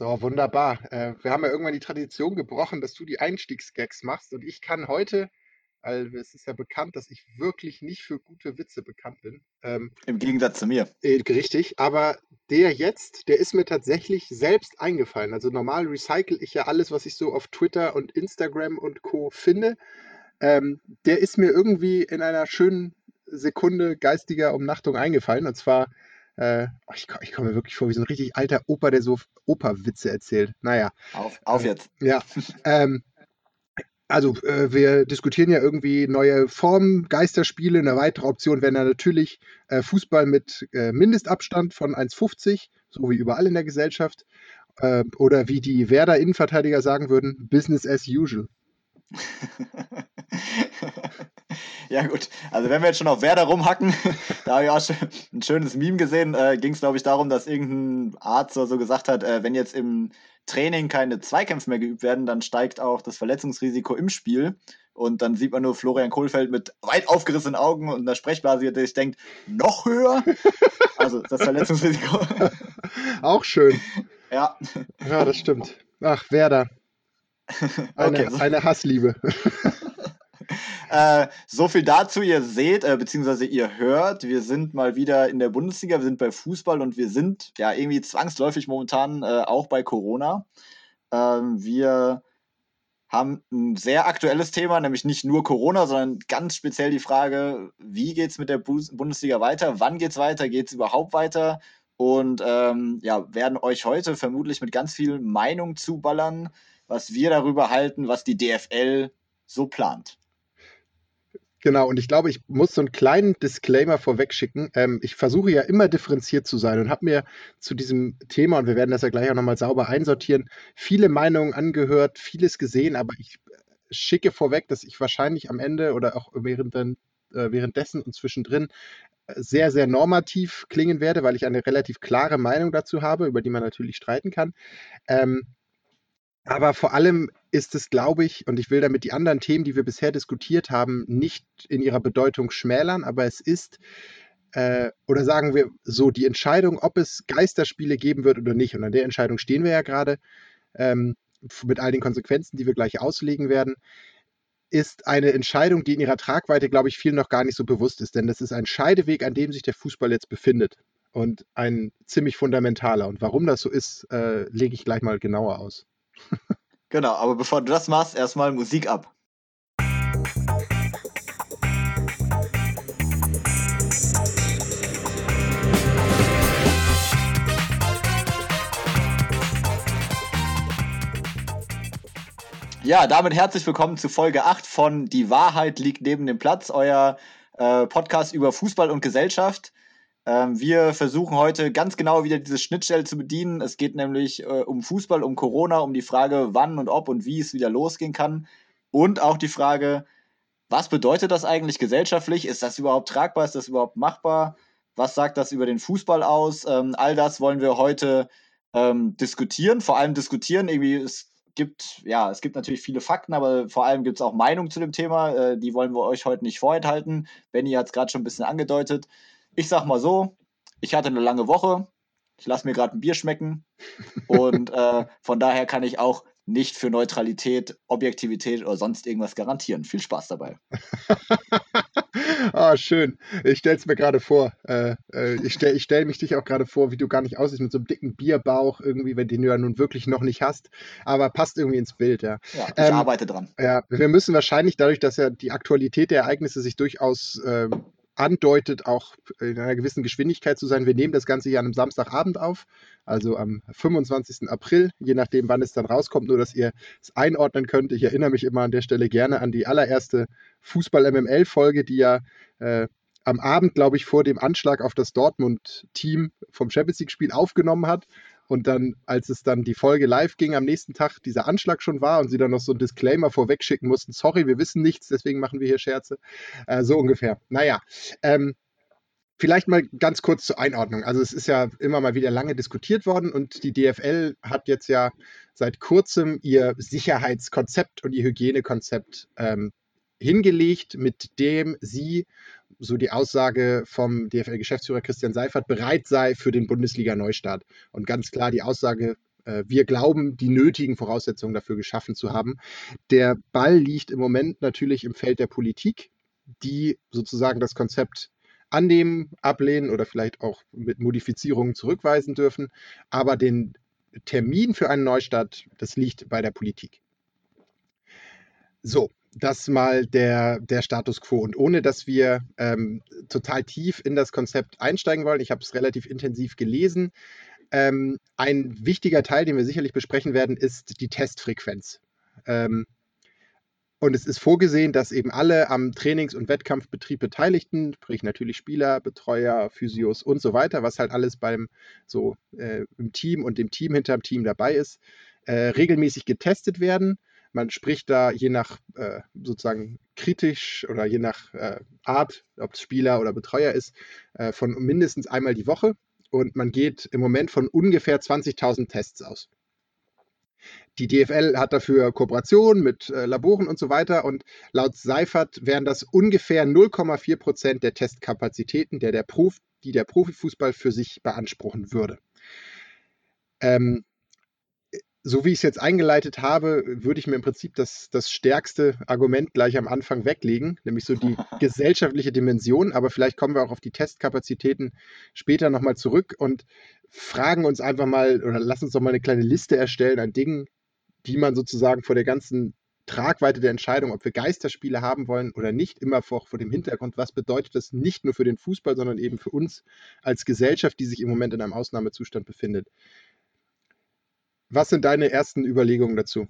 So, wunderbar. Äh, wir haben ja irgendwann die Tradition gebrochen, dass du die Einstiegsgags machst und ich kann heute, weil es ist ja bekannt, dass ich wirklich nicht für gute Witze bekannt bin. Ähm, Im Gegensatz zu mir. Äh, richtig, aber der jetzt, der ist mir tatsächlich selbst eingefallen. Also normal recycle ich ja alles, was ich so auf Twitter und Instagram und Co. finde. Ähm, der ist mir irgendwie in einer schönen Sekunde geistiger Umnachtung eingefallen. Und zwar äh, oh, ich, ich komme mir wirklich vor wie so ein richtig alter Opa, der so Operwitze erzählt. Naja. Auf, auf jetzt. Ja. Ähm, also äh, wir diskutieren ja irgendwie neue Formen, Geisterspiele. Eine weitere Option wäre natürlich äh, Fußball mit äh, Mindestabstand von 1,50, so wie überall in der Gesellschaft. Äh, oder wie die Werder Innenverteidiger sagen würden, Business as usual. Ja, gut. Also, wenn wir jetzt schon auf Werder rumhacken, da habe ich auch schon ein schönes Meme gesehen. Äh, Ging es, glaube ich, darum, dass irgendein Arzt oder so gesagt hat, äh, wenn jetzt im Training keine Zweikämpfe mehr geübt werden, dann steigt auch das Verletzungsrisiko im Spiel. Und dann sieht man nur Florian Kohlfeld mit weit aufgerissenen Augen und einer Sprechblase, der sich denkt, noch höher. Also das Verletzungsrisiko. Auch schön. Ja. Ja, das stimmt. Ach, Werder. Eine, okay. eine Hassliebe. Äh, so viel dazu. Ihr seht, äh, beziehungsweise ihr hört, wir sind mal wieder in der Bundesliga, wir sind bei Fußball und wir sind ja irgendwie zwangsläufig momentan äh, auch bei Corona. Ähm, wir haben ein sehr aktuelles Thema, nämlich nicht nur Corona, sondern ganz speziell die Frage, wie geht es mit der Bundesliga weiter? Wann geht es weiter? Geht es überhaupt weiter? Und ähm, ja, werden euch heute vermutlich mit ganz viel Meinung zuballern, was wir darüber halten, was die DFL so plant. Genau, und ich glaube, ich muss so einen kleinen Disclaimer vorweg schicken. Ähm, ich versuche ja immer differenziert zu sein und habe mir zu diesem Thema, und wir werden das ja gleich auch nochmal sauber einsortieren, viele Meinungen angehört, vieles gesehen, aber ich schicke vorweg, dass ich wahrscheinlich am Ende oder auch während, äh, währenddessen und zwischendrin äh, sehr, sehr normativ klingen werde, weil ich eine relativ klare Meinung dazu habe, über die man natürlich streiten kann. Ähm, aber vor allem ist es, glaube ich, und ich will damit die anderen Themen, die wir bisher diskutiert haben, nicht in ihrer Bedeutung schmälern, aber es ist, äh, oder sagen wir so, die Entscheidung, ob es Geisterspiele geben wird oder nicht, und an der Entscheidung stehen wir ja gerade, ähm, mit all den Konsequenzen, die wir gleich auslegen werden, ist eine Entscheidung, die in ihrer Tragweite, glaube ich, vielen noch gar nicht so bewusst ist. Denn das ist ein Scheideweg, an dem sich der Fußball jetzt befindet. Und ein ziemlich fundamentaler. Und warum das so ist, äh, lege ich gleich mal genauer aus. Genau, aber bevor du das machst, erstmal Musik ab. Ja, damit herzlich willkommen zu Folge 8 von Die Wahrheit liegt neben dem Platz, euer äh, Podcast über Fußball und Gesellschaft. Ähm, wir versuchen heute ganz genau wieder diese Schnittstelle zu bedienen. Es geht nämlich äh, um Fußball, um Corona, um die Frage, wann und ob und wie es wieder losgehen kann. Und auch die Frage, was bedeutet das eigentlich gesellschaftlich? Ist das überhaupt tragbar? Ist das überhaupt machbar? Was sagt das über den Fußball aus? Ähm, all das wollen wir heute ähm, diskutieren. Vor allem diskutieren. Irgendwie, es gibt, ja, es gibt natürlich viele Fakten, aber vor allem gibt es auch Meinungen zu dem Thema. Äh, die wollen wir euch heute nicht vorenthalten. Benny hat es gerade schon ein bisschen angedeutet. Ich sag mal so, ich hatte eine lange Woche. Ich lasse mir gerade ein Bier schmecken. Und äh, von daher kann ich auch nicht für Neutralität, Objektivität oder sonst irgendwas garantieren. Viel Spaß dabei. ah, schön. Ich stelle es mir gerade vor. Äh, äh, ich stelle ich stell mich dich auch gerade vor, wie du gar nicht aussiehst mit so einem dicken Bierbauch irgendwie, wenn den du ja nun wirklich noch nicht hast. Aber passt irgendwie ins Bild, ja. Ja, ich ähm, arbeite dran. Ja, wir müssen wahrscheinlich dadurch, dass ja die Aktualität der Ereignisse sich durchaus ähm, andeutet, auch in einer gewissen Geschwindigkeit zu sein. Wir nehmen das Ganze hier an einem Samstagabend auf, also am 25. April, je nachdem, wann es dann rauskommt, nur dass ihr es einordnen könnt. Ich erinnere mich immer an der Stelle gerne an die allererste Fußball-MML-Folge, die ja äh, am Abend, glaube ich, vor dem Anschlag auf das Dortmund-Team vom Champions League-Spiel aufgenommen hat und dann, als es dann die Folge live ging, am nächsten Tag dieser Anschlag schon war und sie dann noch so ein Disclaimer vorweg schicken mussten, sorry, wir wissen nichts, deswegen machen wir hier Scherze. Äh, so ungefähr. Naja, ähm, Vielleicht mal ganz kurz zur Einordnung. Also es ist ja immer mal wieder lange diskutiert worden und die DFL hat jetzt ja seit kurzem ihr Sicherheitskonzept und ihr Hygienekonzept ähm, hingelegt, mit dem sie, so die Aussage vom DFL-Geschäftsführer Christian Seifert, bereit sei für den Bundesliga-Neustart. Und ganz klar die Aussage äh, wir glauben, die nötigen Voraussetzungen dafür geschaffen zu haben. Der Ball liegt im Moment natürlich im Feld der Politik, die sozusagen das Konzept annehmen, ablehnen oder vielleicht auch mit Modifizierungen zurückweisen dürfen. Aber den Termin für einen Neustart, das liegt bei der Politik. So, das mal der, der Status quo. Und ohne dass wir ähm, total tief in das Konzept einsteigen wollen, ich habe es relativ intensiv gelesen. Ähm, ein wichtiger Teil, den wir sicherlich besprechen werden, ist die Testfrequenz. Ähm, und es ist vorgesehen, dass eben alle am Trainings- und Wettkampfbetrieb Beteiligten, sprich natürlich Spieler, Betreuer, Physios und so weiter, was halt alles beim so äh, im Team und dem Team hinter dem Team dabei ist, äh, regelmäßig getestet werden. Man spricht da je nach äh, sozusagen kritisch oder je nach äh, Art, ob es Spieler oder Betreuer ist, äh, von mindestens einmal die Woche. Und man geht im Moment von ungefähr 20.000 Tests aus. Die DFL hat dafür Kooperationen mit äh, Laboren und so weiter und laut Seifert wären das ungefähr 0,4 Prozent der Testkapazitäten, der der Prof, die der Profifußball für sich beanspruchen würde. Ähm, so wie ich es jetzt eingeleitet habe, würde ich mir im Prinzip das, das stärkste Argument gleich am Anfang weglegen, nämlich so die gesellschaftliche Dimension. Aber vielleicht kommen wir auch auf die Testkapazitäten später nochmal zurück und fragen uns einfach mal oder lass uns doch mal eine kleine Liste erstellen an Dingen, die man sozusagen vor der ganzen Tragweite der Entscheidung, ob wir Geisterspiele haben wollen oder nicht, immer vor, vor dem Hintergrund, was bedeutet das nicht nur für den Fußball, sondern eben für uns als Gesellschaft, die sich im Moment in einem Ausnahmezustand befindet. Was sind deine ersten Überlegungen dazu?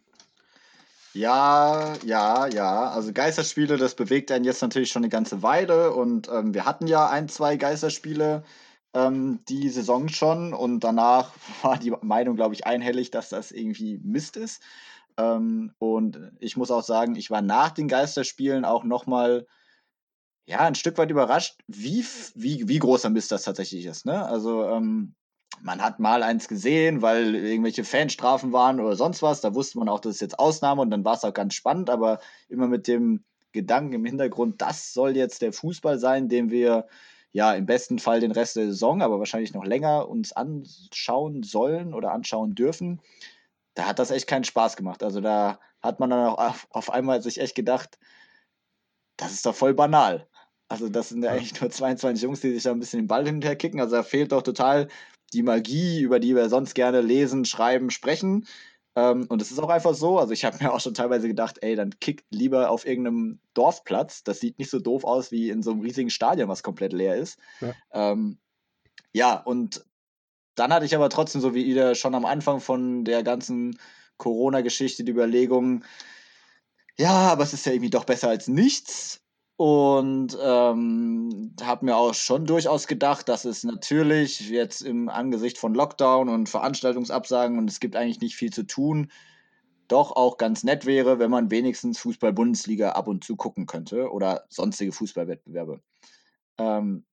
Ja, ja, ja. Also Geisterspiele, das bewegt einen jetzt natürlich schon eine ganze Weile und ähm, wir hatten ja ein, zwei Geisterspiele ähm, die Saison schon und danach war die Meinung, glaube ich, einhellig, dass das irgendwie Mist ist. Ähm, und ich muss auch sagen, ich war nach den Geisterspielen auch nochmal ja, ein Stück weit überrascht, wie, wie, wie großer Mist das tatsächlich ist. Ne? Also ähm, man hat mal eins gesehen, weil irgendwelche Fanstrafen waren oder sonst was. Da wusste man auch, das ist jetzt Ausnahme und dann war es auch ganz spannend, aber immer mit dem Gedanken im Hintergrund, das soll jetzt der Fußball sein, den wir ja im besten Fall den Rest der Saison, aber wahrscheinlich noch länger uns anschauen sollen oder anschauen dürfen. Da hat das echt keinen Spaß gemacht. Also da hat man dann auch auf, auf einmal sich echt gedacht, das ist doch voll banal. Also das sind ja eigentlich nur 22 Jungs, die sich da ein bisschen den Ball hinterher kicken. Also da fehlt doch total die Magie, über die wir sonst gerne lesen, schreiben, sprechen. Ähm, und es ist auch einfach so. Also ich habe mir auch schon teilweise gedacht, ey, dann kickt lieber auf irgendeinem Dorfplatz. Das sieht nicht so doof aus wie in so einem riesigen Stadion, was komplett leer ist. Ja, ähm, ja und dann hatte ich aber trotzdem, so wie ihr schon am Anfang von der ganzen Corona-Geschichte, die Überlegung, ja, aber es ist ja irgendwie doch besser als nichts. Und ähm, habe mir auch schon durchaus gedacht, dass es natürlich jetzt im Angesicht von Lockdown und Veranstaltungsabsagen und es gibt eigentlich nicht viel zu tun, doch auch ganz nett wäre, wenn man wenigstens Fußball-Bundesliga ab und zu gucken könnte oder sonstige Fußballwettbewerbe. Ähm,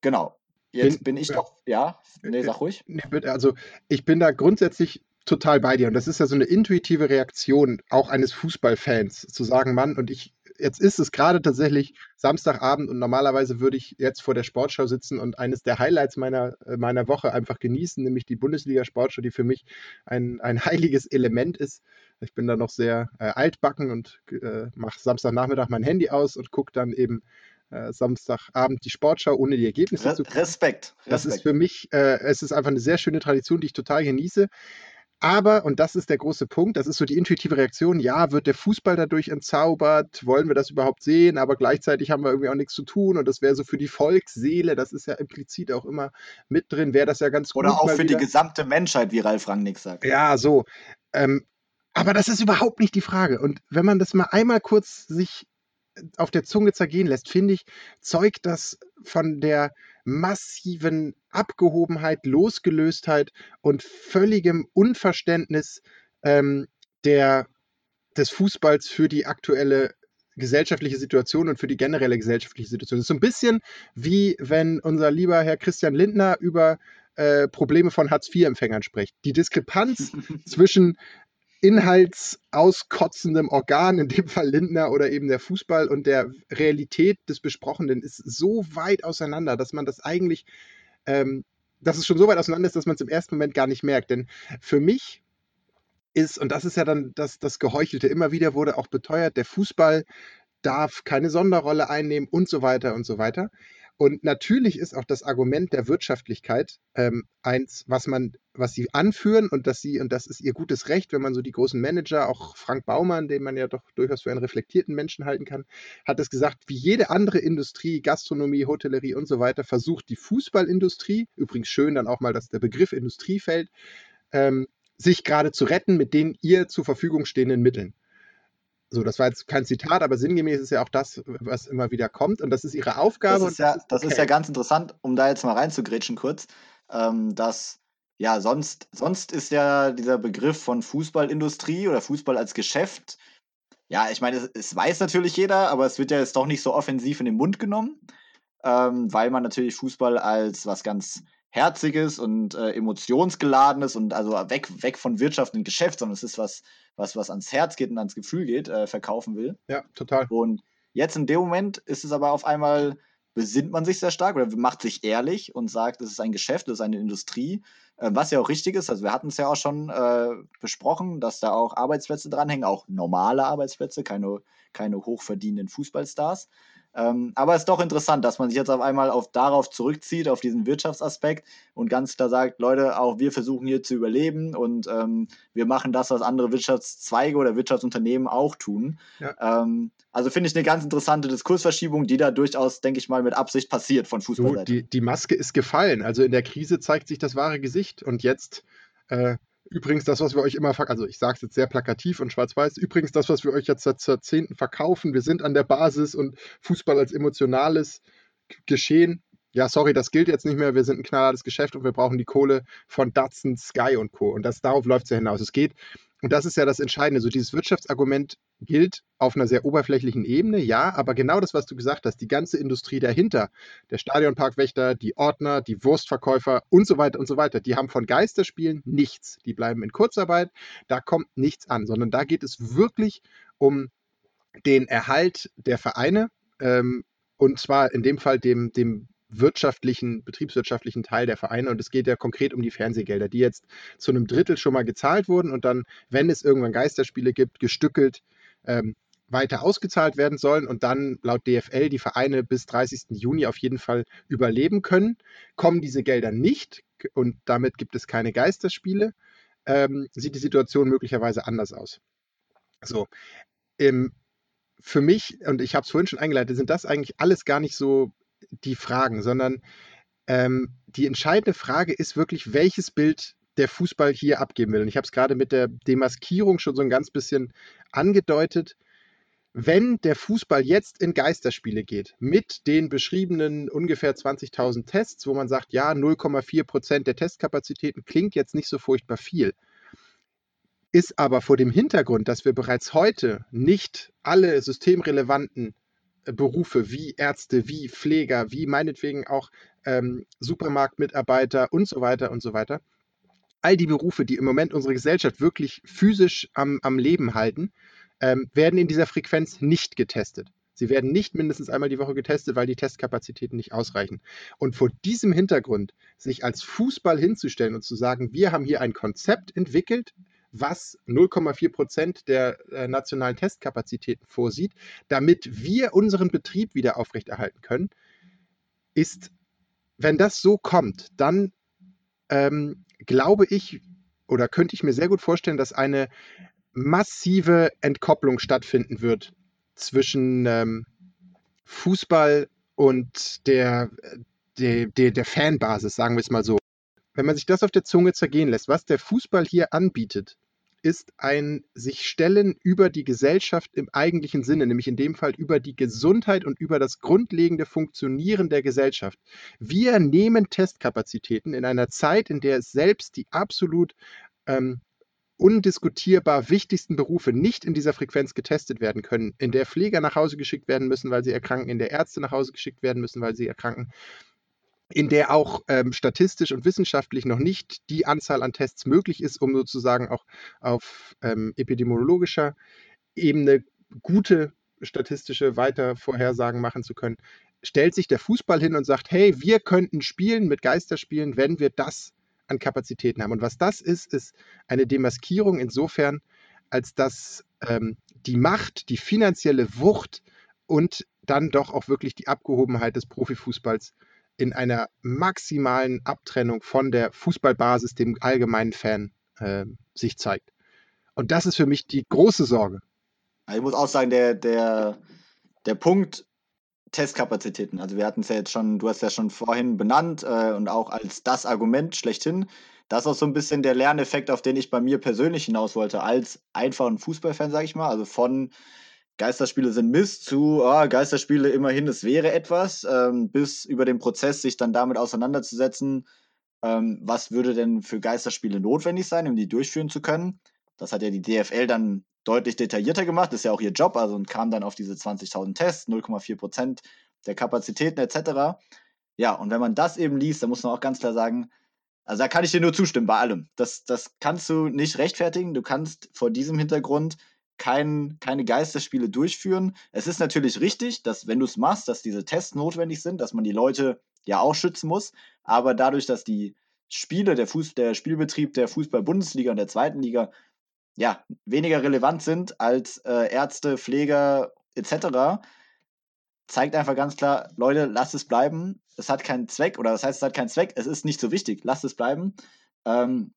genau. Jetzt bin, bin ich doch, ja, nee, sag ruhig. Also ich bin da grundsätzlich total bei dir und das ist ja so eine intuitive Reaktion auch eines Fußballfans zu sagen, Mann, und ich jetzt ist es gerade tatsächlich Samstagabend und normalerweise würde ich jetzt vor der Sportschau sitzen und eines der Highlights meiner, äh, meiner Woche einfach genießen, nämlich die Bundesliga-Sportschau, die für mich ein, ein heiliges Element ist. Ich bin da noch sehr äh, altbacken und äh, mache Samstagnachmittag mein Handy aus und gucke dann eben äh, Samstagabend die Sportschau ohne die Ergebnisse Re zu. Respekt. Das ist für mich, äh, es ist einfach eine sehr schöne Tradition, die ich total genieße. Aber, und das ist der große Punkt, das ist so die intuitive Reaktion, ja, wird der Fußball dadurch entzaubert? Wollen wir das überhaupt sehen? Aber gleichzeitig haben wir irgendwie auch nichts zu tun und das wäre so für die Volksseele, das ist ja implizit auch immer mit drin, wäre das ja ganz Oder gut. Oder auch für wieder. die gesamte Menschheit, wie Ralf Rangnick sagt. Ja, so. Ähm, aber das ist überhaupt nicht die Frage. Und wenn man das mal einmal kurz sich auf der Zunge zergehen lässt, finde ich, zeugt das von der massiven Abgehobenheit, Losgelöstheit und völligem Unverständnis ähm, der, des Fußballs für die aktuelle gesellschaftliche Situation und für die generelle gesellschaftliche Situation. Es ist so ein bisschen wie wenn unser lieber Herr Christian Lindner über äh, Probleme von Hartz-IV-Empfängern spricht. Die Diskrepanz zwischen inhaltsauskotzendem Organ, in dem Fall Lindner oder eben der Fußball und der Realität des Besprochenen ist so weit auseinander, dass man das eigentlich ähm, dass es schon so weit auseinander ist, dass man es im ersten Moment gar nicht merkt. Denn für mich ist, und das ist ja dann das, das Geheuchelte, immer wieder wurde auch beteuert, der Fußball darf keine Sonderrolle einnehmen und so weiter und so weiter. Und natürlich ist auch das Argument der Wirtschaftlichkeit ähm, eins, was man, was sie anführen und dass sie, und das ist ihr gutes Recht, wenn man so die großen Manager, auch Frank Baumann, den man ja doch durchaus für einen reflektierten Menschen halten kann, hat es gesagt, wie jede andere Industrie, Gastronomie, Hotellerie und so weiter, versucht die Fußballindustrie, übrigens schön dann auch mal, dass der Begriff Industrie fällt, ähm, sich gerade zu retten mit den ihr zur Verfügung stehenden Mitteln. So, das war jetzt kein Zitat, aber sinngemäß ist ja auch das, was immer wieder kommt. Und das ist ihre Aufgabe. Das ist, ja, das okay. ist ja ganz interessant, um da jetzt mal reinzugrätschen kurz, ähm, dass ja, sonst, sonst ist ja dieser Begriff von Fußballindustrie oder Fußball als Geschäft, ja, ich meine, es, es weiß natürlich jeder, aber es wird ja jetzt doch nicht so offensiv in den Mund genommen, ähm, weil man natürlich Fußball als was ganz Herziges und äh, Emotionsgeladenes und also weg, weg von Wirtschaft und Geschäft, sondern es ist was, was, was ans Herz geht und ans Gefühl geht, äh, verkaufen will. Ja, total. Und jetzt in dem Moment ist es aber auf einmal, besinnt man sich sehr stark oder macht sich ehrlich und sagt, es ist ein Geschäft, es ist eine Industrie, äh, was ja auch richtig ist. Also wir hatten es ja auch schon äh, besprochen, dass da auch Arbeitsplätze dranhängen, auch normale Arbeitsplätze, keine, keine hochverdienenden Fußballstars. Ähm, aber es ist doch interessant, dass man sich jetzt auf einmal auf, darauf zurückzieht, auf diesen Wirtschaftsaspekt und ganz klar sagt, Leute, auch wir versuchen hier zu überleben und ähm, wir machen das, was andere Wirtschaftszweige oder Wirtschaftsunternehmen auch tun. Ja. Ähm, also finde ich eine ganz interessante Diskursverschiebung, die da durchaus, denke ich mal, mit Absicht passiert von Fußballseite. So, die, die Maske ist gefallen. Also in der Krise zeigt sich das wahre Gesicht und jetzt äh, Übrigens, das, was wir euch immer, also ich sage es jetzt sehr plakativ und schwarz-weiß, übrigens das, was wir euch jetzt seit Jahrzehnten verkaufen, wir sind an der Basis und Fußball als emotionales Geschehen. Ja, sorry, das gilt jetzt nicht mehr. Wir sind ein knallhartes Geschäft und wir brauchen die Kohle von Datsun, Sky und Co. Und das, darauf läuft es ja hinaus. Es geht und das ist ja das Entscheidende. So dieses Wirtschaftsargument gilt auf einer sehr oberflächlichen Ebene, ja, aber genau das, was du gesagt hast, die ganze Industrie dahinter, der Stadionparkwächter, die Ordner, die Wurstverkäufer und so weiter und so weiter, die haben von Geisterspielen nichts. Die bleiben in Kurzarbeit, da kommt nichts an, sondern da geht es wirklich um den Erhalt der Vereine ähm, und zwar in dem Fall dem, dem wirtschaftlichen, betriebswirtschaftlichen Teil der Vereine. Und es geht ja konkret um die Fernsehgelder, die jetzt zu einem Drittel schon mal gezahlt wurden und dann, wenn es irgendwann Geisterspiele gibt, gestückelt ähm, weiter ausgezahlt werden sollen und dann laut DFL die Vereine bis 30. Juni auf jeden Fall überleben können. Kommen diese Gelder nicht und damit gibt es keine Geisterspiele, ähm, sieht die Situation möglicherweise anders aus. So, ähm, für mich, und ich habe es vorhin schon eingeleitet, sind das eigentlich alles gar nicht so die Fragen, sondern ähm, die entscheidende Frage ist wirklich, welches Bild der Fußball hier abgeben will. Und ich habe es gerade mit der Demaskierung schon so ein ganz bisschen angedeutet. Wenn der Fußball jetzt in Geisterspiele geht, mit den beschriebenen ungefähr 20.000 Tests, wo man sagt, ja, 0,4 Prozent der Testkapazitäten klingt jetzt nicht so furchtbar viel, ist aber vor dem Hintergrund, dass wir bereits heute nicht alle systemrelevanten Berufe wie Ärzte, wie Pfleger, wie meinetwegen auch ähm, Supermarktmitarbeiter und so weiter und so weiter. All die Berufe, die im Moment unsere Gesellschaft wirklich physisch am, am Leben halten, ähm, werden in dieser Frequenz nicht getestet. Sie werden nicht mindestens einmal die Woche getestet, weil die Testkapazitäten nicht ausreichen. Und vor diesem Hintergrund sich als Fußball hinzustellen und zu sagen, wir haben hier ein Konzept entwickelt, was 0,4 Prozent der äh, nationalen Testkapazitäten vorsieht, damit wir unseren Betrieb wieder aufrechterhalten können, ist, wenn das so kommt, dann ähm, glaube ich oder könnte ich mir sehr gut vorstellen, dass eine massive Entkopplung stattfinden wird zwischen ähm, Fußball und der, der, der, der Fanbasis, sagen wir es mal so. Wenn man sich das auf der Zunge zergehen lässt, was der Fußball hier anbietet, ist ein sich stellen über die Gesellschaft im eigentlichen Sinne, nämlich in dem Fall über die Gesundheit und über das grundlegende Funktionieren der Gesellschaft. Wir nehmen Testkapazitäten in einer Zeit, in der es selbst die absolut ähm, undiskutierbar wichtigsten Berufe nicht in dieser Frequenz getestet werden können, in der Pfleger nach Hause geschickt werden müssen, weil sie erkranken, in der Ärzte nach Hause geschickt werden müssen, weil sie erkranken, in der auch ähm, statistisch und wissenschaftlich noch nicht die Anzahl an Tests möglich ist, um sozusagen auch auf ähm, epidemiologischer Ebene gute statistische Weitervorhersagen machen zu können. stellt sich der Fußball hin und sagt, hey, wir könnten spielen mit Geisterspielen, wenn wir das an Kapazitäten haben. Und was das ist, ist eine Demaskierung insofern, als dass ähm, die Macht, die finanzielle Wucht und dann doch auch wirklich die Abgehobenheit des Profifußballs in einer maximalen Abtrennung von der Fußballbasis, dem allgemeinen Fan, äh, sich zeigt. Und das ist für mich die große Sorge. Ich muss auch sagen, der, der, der Punkt Testkapazitäten, also wir hatten es ja jetzt schon, du hast ja schon vorhin benannt äh, und auch als das Argument schlechthin. Das ist auch so ein bisschen der Lerneffekt, auf den ich bei mir persönlich hinaus wollte, als einfachen Fußballfan, sage ich mal. Also von Geisterspiele sind Mist zu oh, Geisterspiele immerhin, es wäre etwas, ähm, bis über den Prozess sich dann damit auseinanderzusetzen, ähm, was würde denn für Geisterspiele notwendig sein, um die durchführen zu können. Das hat ja die DFL dann deutlich detaillierter gemacht, ist ja auch ihr Job, also und kam dann auf diese 20.000 Tests, 0,4 Prozent der Kapazitäten etc. Ja, und wenn man das eben liest, dann muss man auch ganz klar sagen, also da kann ich dir nur zustimmen bei allem. Das, das kannst du nicht rechtfertigen. Du kannst vor diesem Hintergrund kein, keine Geisterspiele durchführen. Es ist natürlich richtig, dass wenn du es machst, dass diese Tests notwendig sind, dass man die Leute ja auch schützen muss. Aber dadurch, dass die Spiele, der, Fuß, der Spielbetrieb der Fußball-Bundesliga und der zweiten Liga ja, weniger relevant sind als äh, Ärzte, Pfleger etc., zeigt einfach ganz klar, Leute, lasst es bleiben. Es hat keinen Zweck, oder das heißt, es hat keinen Zweck, es ist nicht so wichtig, lasst es bleiben. Ähm,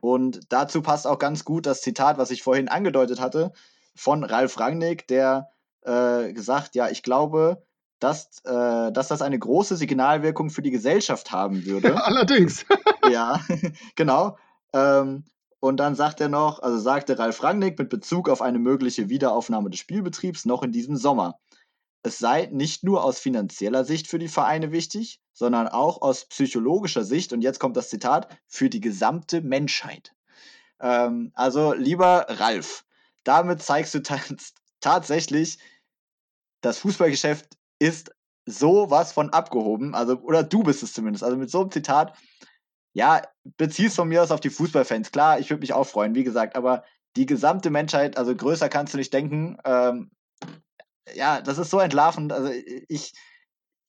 und dazu passt auch ganz gut das Zitat, was ich vorhin angedeutet hatte, von Ralf Rangnick, der äh, gesagt, ja, ich glaube, dass, äh, dass das eine große Signalwirkung für die Gesellschaft haben würde. Ja, allerdings. ja, genau. Ähm, und dann sagt er noch, also sagte Ralf Rangnick mit Bezug auf eine mögliche Wiederaufnahme des Spielbetriebs noch in diesem Sommer. Es sei nicht nur aus finanzieller Sicht für die Vereine wichtig, sondern auch aus psychologischer Sicht, und jetzt kommt das Zitat, für die gesamte Menschheit. Ähm, also lieber Ralf, damit zeigst du tatsächlich, das Fußballgeschäft ist sowas von abgehoben, also oder du bist es zumindest. Also mit so einem Zitat ja, bezieh's von mir aus auf die Fußballfans. Klar, ich würde mich auch freuen, wie gesagt, aber die gesamte Menschheit, also größer kannst du nicht denken. Ähm, ja, das ist so entlarvend. Also ich,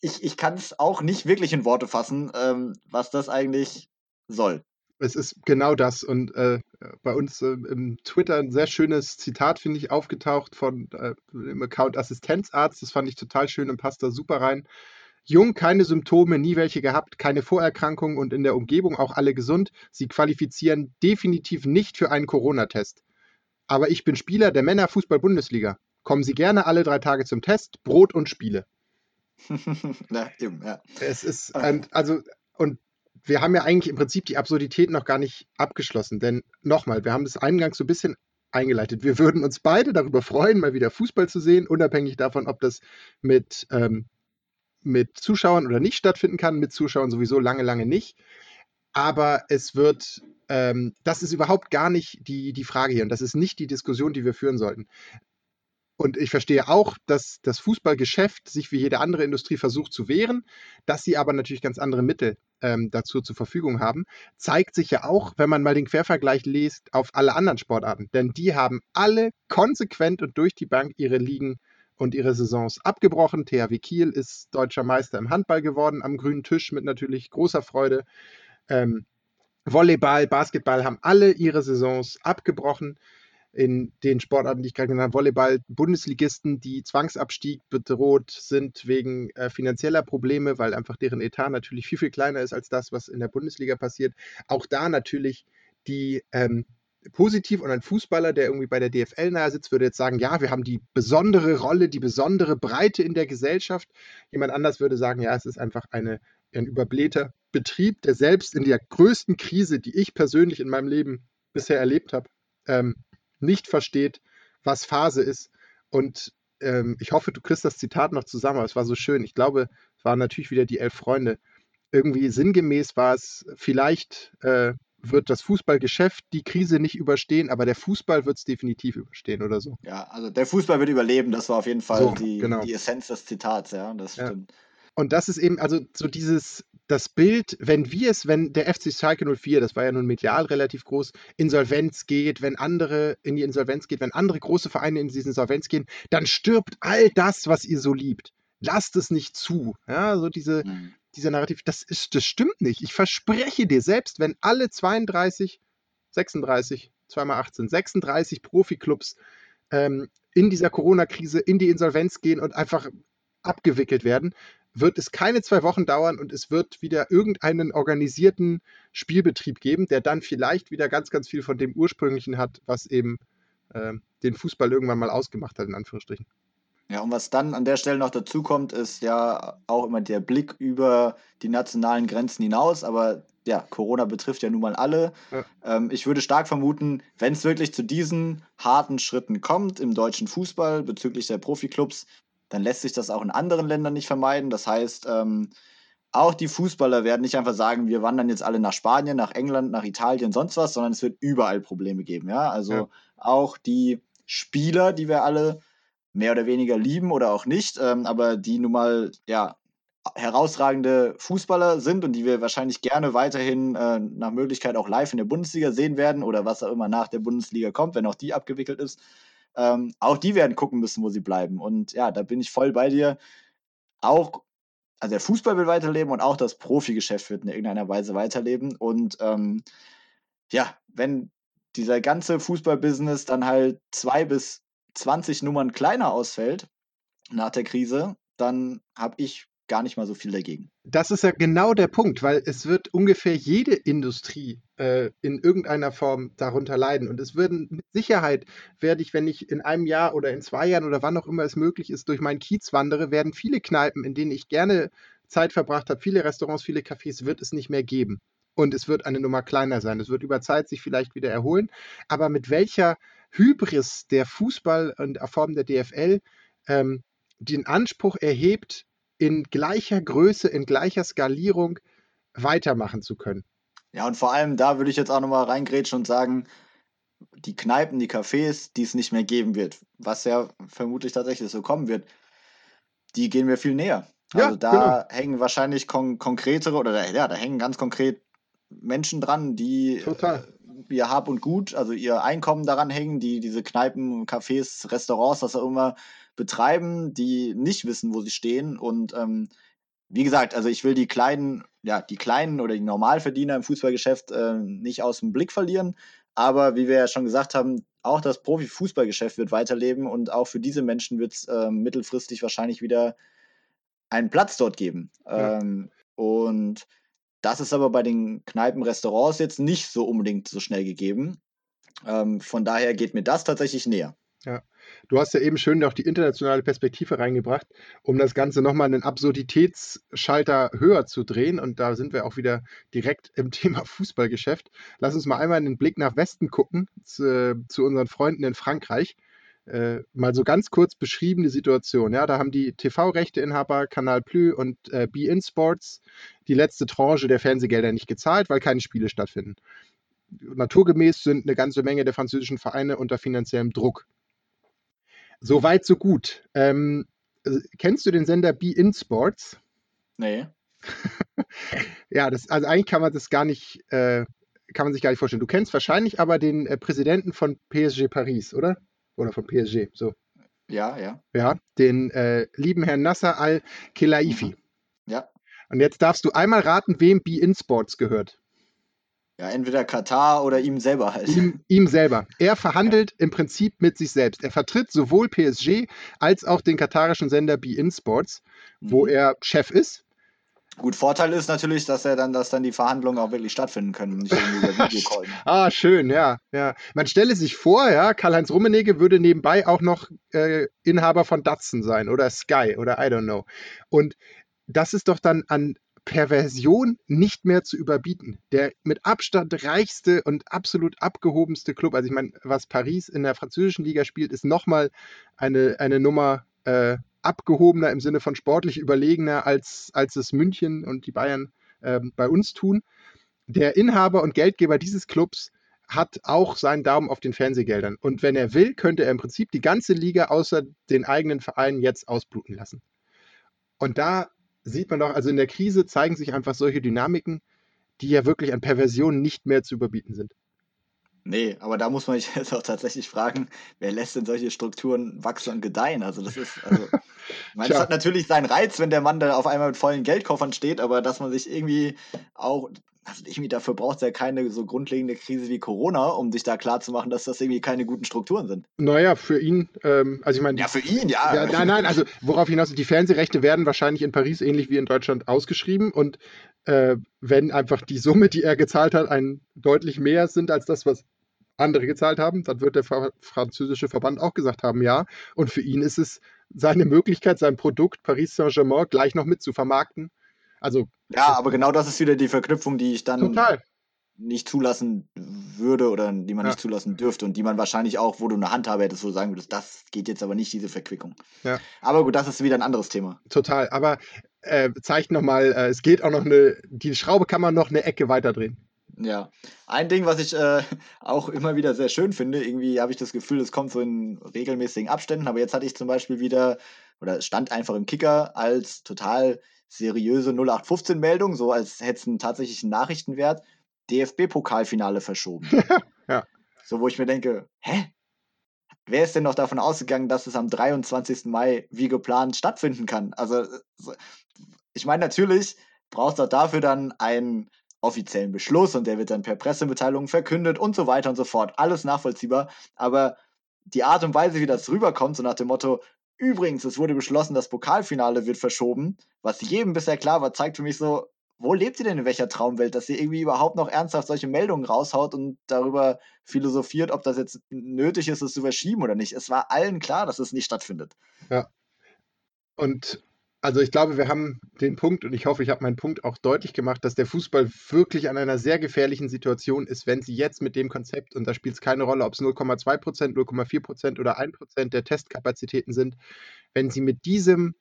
ich, ich kann es auch nicht wirklich in Worte fassen, ähm, was das eigentlich soll. Es ist genau das. Und äh, bei uns äh, im Twitter ein sehr schönes Zitat, finde ich, aufgetaucht von äh, dem Account Assistenzarzt. Das fand ich total schön und passt da super rein. Jung, keine Symptome, nie welche gehabt, keine Vorerkrankungen und in der Umgebung auch alle gesund. Sie qualifizieren definitiv nicht für einen Corona-Test. Aber ich bin Spieler der Männer-Fußball-Bundesliga. Kommen Sie gerne alle drei Tage zum Test, Brot und Spiele. ja, eben, ja. Es ist, ein, also, und wir haben ja eigentlich im Prinzip die Absurdität noch gar nicht abgeschlossen. Denn nochmal, wir haben das eingangs so ein bisschen eingeleitet. Wir würden uns beide darüber freuen, mal wieder Fußball zu sehen, unabhängig davon, ob das mit ähm, mit Zuschauern oder nicht stattfinden kann. Mit Zuschauern sowieso lange, lange nicht. Aber es wird, ähm, das ist überhaupt gar nicht die, die Frage hier und das ist nicht die Diskussion, die wir führen sollten. Und ich verstehe auch, dass das Fußballgeschäft sich wie jede andere Industrie versucht zu wehren, dass sie aber natürlich ganz andere Mittel ähm, dazu zur Verfügung haben. Zeigt sich ja auch, wenn man mal den Quervergleich liest, auf alle anderen Sportarten. Denn die haben alle konsequent und durch die Bank ihre Ligen und ihre Saisons abgebrochen. THW Kiel ist deutscher Meister im Handball geworden, am grünen Tisch mit natürlich großer Freude. Ähm, Volleyball, Basketball haben alle ihre Saisons abgebrochen. In den Sportarten, die ich gerade genannt habe, Volleyball, Bundesligisten, die Zwangsabstieg bedroht sind wegen äh, finanzieller Probleme, weil einfach deren Etat natürlich viel, viel kleiner ist als das, was in der Bundesliga passiert. Auch da natürlich die ähm, positiv und ein Fußballer, der irgendwie bei der DFL nahe sitzt, würde jetzt sagen, ja, wir haben die besondere Rolle, die besondere Breite in der Gesellschaft. Jemand anders würde sagen, ja, es ist einfach eine, ein überblähter Betrieb, der selbst in der größten Krise, die ich persönlich in meinem Leben bisher erlebt habe, ähm, nicht versteht, was Phase ist. Und ähm, ich hoffe, du kriegst das Zitat noch zusammen, aber es war so schön. Ich glaube, es waren natürlich wieder die elf Freunde. Irgendwie sinngemäß war es vielleicht äh, wird das Fußballgeschäft die Krise nicht überstehen, aber der Fußball wird es definitiv überstehen oder so. Ja, also der Fußball wird überleben, das war auf jeden Fall so, die, genau. die Essenz des Zitats, ja, das stimmt. Ja. Und das ist eben, also so dieses, das Bild, wenn wir es, wenn der FC Schalke 04, das war ja nun medial relativ groß, Insolvenz geht, wenn andere in die Insolvenz geht, wenn andere große Vereine in diese Insolvenz gehen, dann stirbt all das, was ihr so liebt. lasst es nicht zu. Ja, so diese, mhm. dieser Narrativ, das, ist, das stimmt nicht. Ich verspreche dir, selbst wenn alle 32, 36, 2 mal 18, 36 Profiklubs ähm, in dieser Corona-Krise in die Insolvenz gehen und einfach abgewickelt werden, wird es keine zwei Wochen dauern und es wird wieder irgendeinen organisierten Spielbetrieb geben, der dann vielleicht wieder ganz, ganz viel von dem ursprünglichen hat, was eben äh, den Fußball irgendwann mal ausgemacht hat, in Anführungsstrichen. Ja, und was dann an der Stelle noch dazu kommt, ist ja auch immer der Blick über die nationalen Grenzen hinaus. Aber ja, Corona betrifft ja nun mal alle. Ja. Ähm, ich würde stark vermuten, wenn es wirklich zu diesen harten Schritten kommt im deutschen Fußball bezüglich der Profiklubs, dann lässt sich das auch in anderen Ländern nicht vermeiden. Das heißt, ähm, auch die Fußballer werden nicht einfach sagen, wir wandern jetzt alle nach Spanien, nach England, nach Italien, sonst was, sondern es wird überall Probleme geben. Ja, also ja. auch die Spieler, die wir alle mehr oder weniger lieben oder auch nicht, ähm, aber die nun mal ja herausragende Fußballer sind und die wir wahrscheinlich gerne weiterhin äh, nach Möglichkeit auch live in der Bundesliga sehen werden oder was auch immer nach der Bundesliga kommt, wenn auch die abgewickelt ist. Ähm, auch die werden gucken müssen, wo sie bleiben. Und ja, da bin ich voll bei dir. Auch, also der Fußball will weiterleben und auch das Profigeschäft wird in irgendeiner Weise weiterleben. Und ähm, ja, wenn dieser ganze Fußballbusiness dann halt zwei bis 20 Nummern kleiner ausfällt nach der Krise, dann habe ich gar nicht mal so viel dagegen. Das ist ja genau der Punkt, weil es wird ungefähr jede Industrie äh, in irgendeiner Form darunter leiden. Und es würden mit Sicherheit, werde ich, wenn ich in einem Jahr oder in zwei Jahren oder wann auch immer es möglich ist, durch meinen Kiez wandere, werden viele Kneipen, in denen ich gerne Zeit verbracht habe, viele Restaurants, viele Cafés, wird es nicht mehr geben. Und es wird eine Nummer kleiner sein. Es wird über Zeit sich vielleicht wieder erholen. Aber mit welcher Hybris der Fußball und Form der DFL ähm, den Anspruch erhebt, in gleicher Größe, in gleicher Skalierung weitermachen zu können. Ja, und vor allem da würde ich jetzt auch nochmal reingrätschen und sagen, die Kneipen, die Cafés, die es nicht mehr geben wird, was ja vermutlich tatsächlich so kommen wird, die gehen mir viel näher. Ja, also da genau. hängen wahrscheinlich kon konkretere oder ja, da hängen ganz konkret Menschen dran, die Total. Ihr Hab und Gut, also ihr Einkommen daran hängen, die diese Kneipen, Cafés, Restaurants, was auch immer betreiben, die nicht wissen, wo sie stehen. Und ähm, wie gesagt, also ich will die kleinen, ja, die kleinen oder die Normalverdiener im Fußballgeschäft äh, nicht aus dem Blick verlieren. Aber wie wir ja schon gesagt haben, auch das Profifußballgeschäft wird weiterleben und auch für diese Menschen wird es äh, mittelfristig wahrscheinlich wieder einen Platz dort geben. Ja. Ähm, und das ist aber bei den Kneipen, Restaurants jetzt nicht so unbedingt so schnell gegeben. Ähm, von daher geht mir das tatsächlich näher. Ja, du hast ja eben schön noch die internationale Perspektive reingebracht, um das Ganze nochmal einen Absurditätsschalter höher zu drehen. Und da sind wir auch wieder direkt im Thema Fußballgeschäft. Lass uns mal einmal einen Blick nach Westen gucken, zu, zu unseren Freunden in Frankreich. Äh, mal so ganz kurz beschrieben die Situation. Ja, da haben die TV-Rechteinhaber Canal Plus und äh, Be-In Sports die letzte Tranche der Fernsehgelder nicht gezahlt, weil keine Spiele stattfinden. Naturgemäß sind eine ganze Menge der französischen Vereine unter finanziellem Druck. So weit, so gut. Ähm, äh, kennst du den Sender Be In Sports? Nee. ja, das, also eigentlich kann man das gar nicht, äh, kann man sich gar nicht vorstellen. Du kennst wahrscheinlich aber den äh, Präsidenten von PSG Paris, oder? Oder von PSG, so. Ja, ja. Ja, den äh, lieben Herrn Nasser al-Khelaifi. Ja. Und jetzt darfst du einmal raten, wem Be In Sports gehört. Ja, entweder Katar oder ihm selber halt. Ihm, ihm selber. Er verhandelt ja. im Prinzip mit sich selbst. Er vertritt sowohl PSG als auch den katarischen Sender Be In Sports, wo mhm. er Chef ist. Gut, Vorteil ist natürlich, dass er dann, dass dann die Verhandlungen auch wirklich stattfinden können, nicht über Videocall. ah, schön, ja, ja. Man stelle sich vor, ja, Karl-Heinz Rummenigge würde nebenbei auch noch äh, Inhaber von Datsun sein oder Sky oder I don't know. Und das ist doch dann an Perversion nicht mehr zu überbieten. Der mit Abstand reichste und absolut abgehobenste Club, also ich meine, was Paris in der französischen Liga spielt, ist nochmal eine, eine Nummer äh, abgehobener im Sinne von sportlich überlegener, als, als es München und die Bayern äh, bei uns tun. Der Inhaber und Geldgeber dieses Clubs hat auch seinen Daumen auf den Fernsehgeldern. Und wenn er will, könnte er im Prinzip die ganze Liga außer den eigenen Vereinen jetzt ausbluten lassen. Und da sieht man doch, also in der Krise zeigen sich einfach solche Dynamiken, die ja wirklich an Perversionen nicht mehr zu überbieten sind. Nee, aber da muss man sich jetzt auch tatsächlich fragen, wer lässt denn solche Strukturen wachsen und gedeihen? Also das ist, also Ich meine, es hat natürlich seinen Reiz, wenn der Mann da auf einmal mit vollen Geldkoffern steht, aber dass man sich irgendwie auch, also irgendwie dafür braucht es ja keine so grundlegende Krise wie Corona, um sich da klarzumachen, dass das irgendwie keine guten Strukturen sind. Naja, für ihn, ähm, also ich meine. Ja, für ihn, ja. ja. Nein, nein, also worauf hinaus, die Fernsehrechte werden wahrscheinlich in Paris ähnlich wie in Deutschland ausgeschrieben und äh, wenn einfach die Summe, die er gezahlt hat, ein deutlich mehr sind als das, was andere gezahlt haben, dann wird der französische Verband auch gesagt haben, ja. Und für ihn ist es seine Möglichkeit, sein Produkt Paris Saint-Germain gleich noch mit zu vermarkten. Also, ja, aber genau das ist wieder die Verknüpfung, die ich dann total. nicht zulassen würde oder die man ja. nicht zulassen dürfte und die man wahrscheinlich auch, wo du eine Handhabe hättest, wo du sagen würdest, das geht jetzt aber nicht, diese Verquickung. Ja. Aber gut, das ist wieder ein anderes Thema. Total, aber äh, zeigt nochmal, äh, es geht auch noch eine, die Schraube kann man noch eine Ecke weiterdrehen. Ja, ein Ding, was ich äh, auch immer wieder sehr schön finde, irgendwie habe ich das Gefühl, es kommt so in regelmäßigen Abständen, aber jetzt hatte ich zum Beispiel wieder, oder es stand einfach im Kicker als total seriöse 0815-Meldung, so als hätte es einen tatsächlichen Nachrichtenwert, DFB-Pokalfinale verschoben. ja. So, wo ich mir denke, hä? Wer ist denn noch davon ausgegangen, dass es am 23. Mai wie geplant stattfinden kann? Also, ich meine, natürlich brauchst du dafür dann einen offiziellen Beschluss und der wird dann per Pressemitteilung verkündet und so weiter und so fort. Alles nachvollziehbar. Aber die Art und Weise, wie das rüberkommt, so nach dem Motto, übrigens, es wurde beschlossen, das Pokalfinale wird verschoben, was jedem bisher klar war, zeigt für mich so, wo lebt ihr denn in welcher Traumwelt, dass ihr irgendwie überhaupt noch ernsthaft solche Meldungen raushaut und darüber philosophiert, ob das jetzt nötig ist, es zu verschieben oder nicht. Es war allen klar, dass es nicht stattfindet. Ja. Und also ich glaube, wir haben den Punkt, und ich hoffe, ich habe meinen Punkt auch deutlich gemacht, dass der Fußball wirklich an einer sehr gefährlichen Situation ist, wenn sie jetzt mit dem Konzept, und da spielt es keine Rolle, ob es 0,2 Prozent, 0,4 Prozent oder 1 Prozent der Testkapazitäten sind, wenn sie mit diesem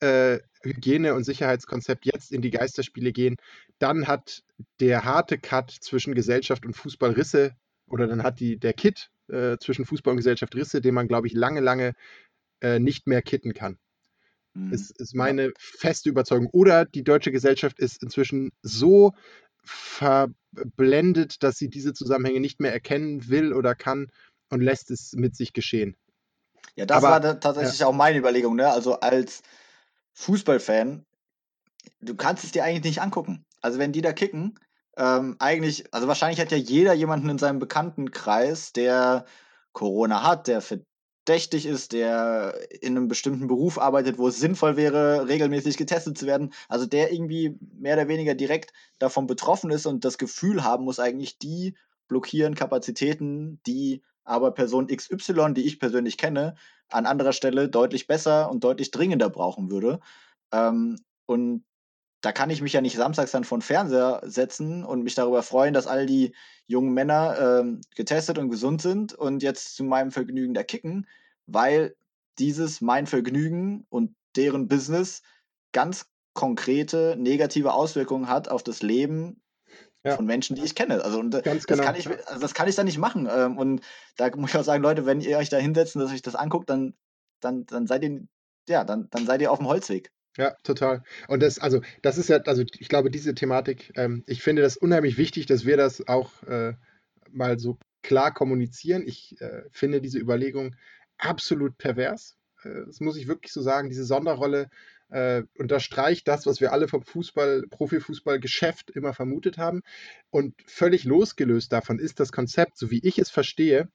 äh, Hygiene- und Sicherheitskonzept jetzt in die Geisterspiele gehen, dann hat der harte Cut zwischen Gesellschaft und Fußball Risse, oder dann hat die, der Kit äh, zwischen Fußball und Gesellschaft Risse, den man, glaube ich, lange, lange äh, nicht mehr kitten kann. Mhm. Ist, ist meine feste Überzeugung. Oder die deutsche Gesellschaft ist inzwischen so verblendet, dass sie diese Zusammenhänge nicht mehr erkennen will oder kann und lässt es mit sich geschehen. Ja, das Aber, war tatsächlich ja. auch meine Überlegung. Ne? Also als Fußballfan, du kannst es dir eigentlich nicht angucken. Also wenn die da kicken, ähm, eigentlich, also wahrscheinlich hat ja jeder jemanden in seinem Bekanntenkreis, der Corona hat, der verdächtig ist, der in einem bestimmten Beruf arbeitet, wo es sinnvoll wäre, regelmäßig getestet zu werden, also der irgendwie mehr oder weniger direkt davon betroffen ist und das Gefühl haben muss, eigentlich die blockieren Kapazitäten, die aber Person XY, die ich persönlich kenne, an anderer Stelle deutlich besser und deutlich dringender brauchen würde. Ähm, und da kann ich mich ja nicht samstags dann vor den Fernseher setzen und mich darüber freuen, dass all die jungen Männer ähm, getestet und gesund sind und jetzt zu meinem Vergnügen da kicken, weil dieses mein Vergnügen und deren Business ganz konkrete negative Auswirkungen hat auf das Leben ja. von Menschen, die ich kenne. Also und Ganz das genau. kann ich, also das kann ich dann nicht machen. Ähm, und da muss ich auch sagen, Leute, wenn ihr euch da hinsetzt und dass euch das anguckt, dann, dann, dann seid ihr, ja, dann, dann seid ihr auf dem Holzweg. Ja, total. Und das, also, das ist ja, also ich glaube, diese Thematik, ähm, ich finde das unheimlich wichtig, dass wir das auch äh, mal so klar kommunizieren. Ich äh, finde diese Überlegung absolut pervers. Äh, das muss ich wirklich so sagen. Diese Sonderrolle äh, unterstreicht das, was wir alle vom Fußball, Profifußballgeschäft immer vermutet haben. Und völlig losgelöst davon ist das Konzept, so wie ich es verstehe,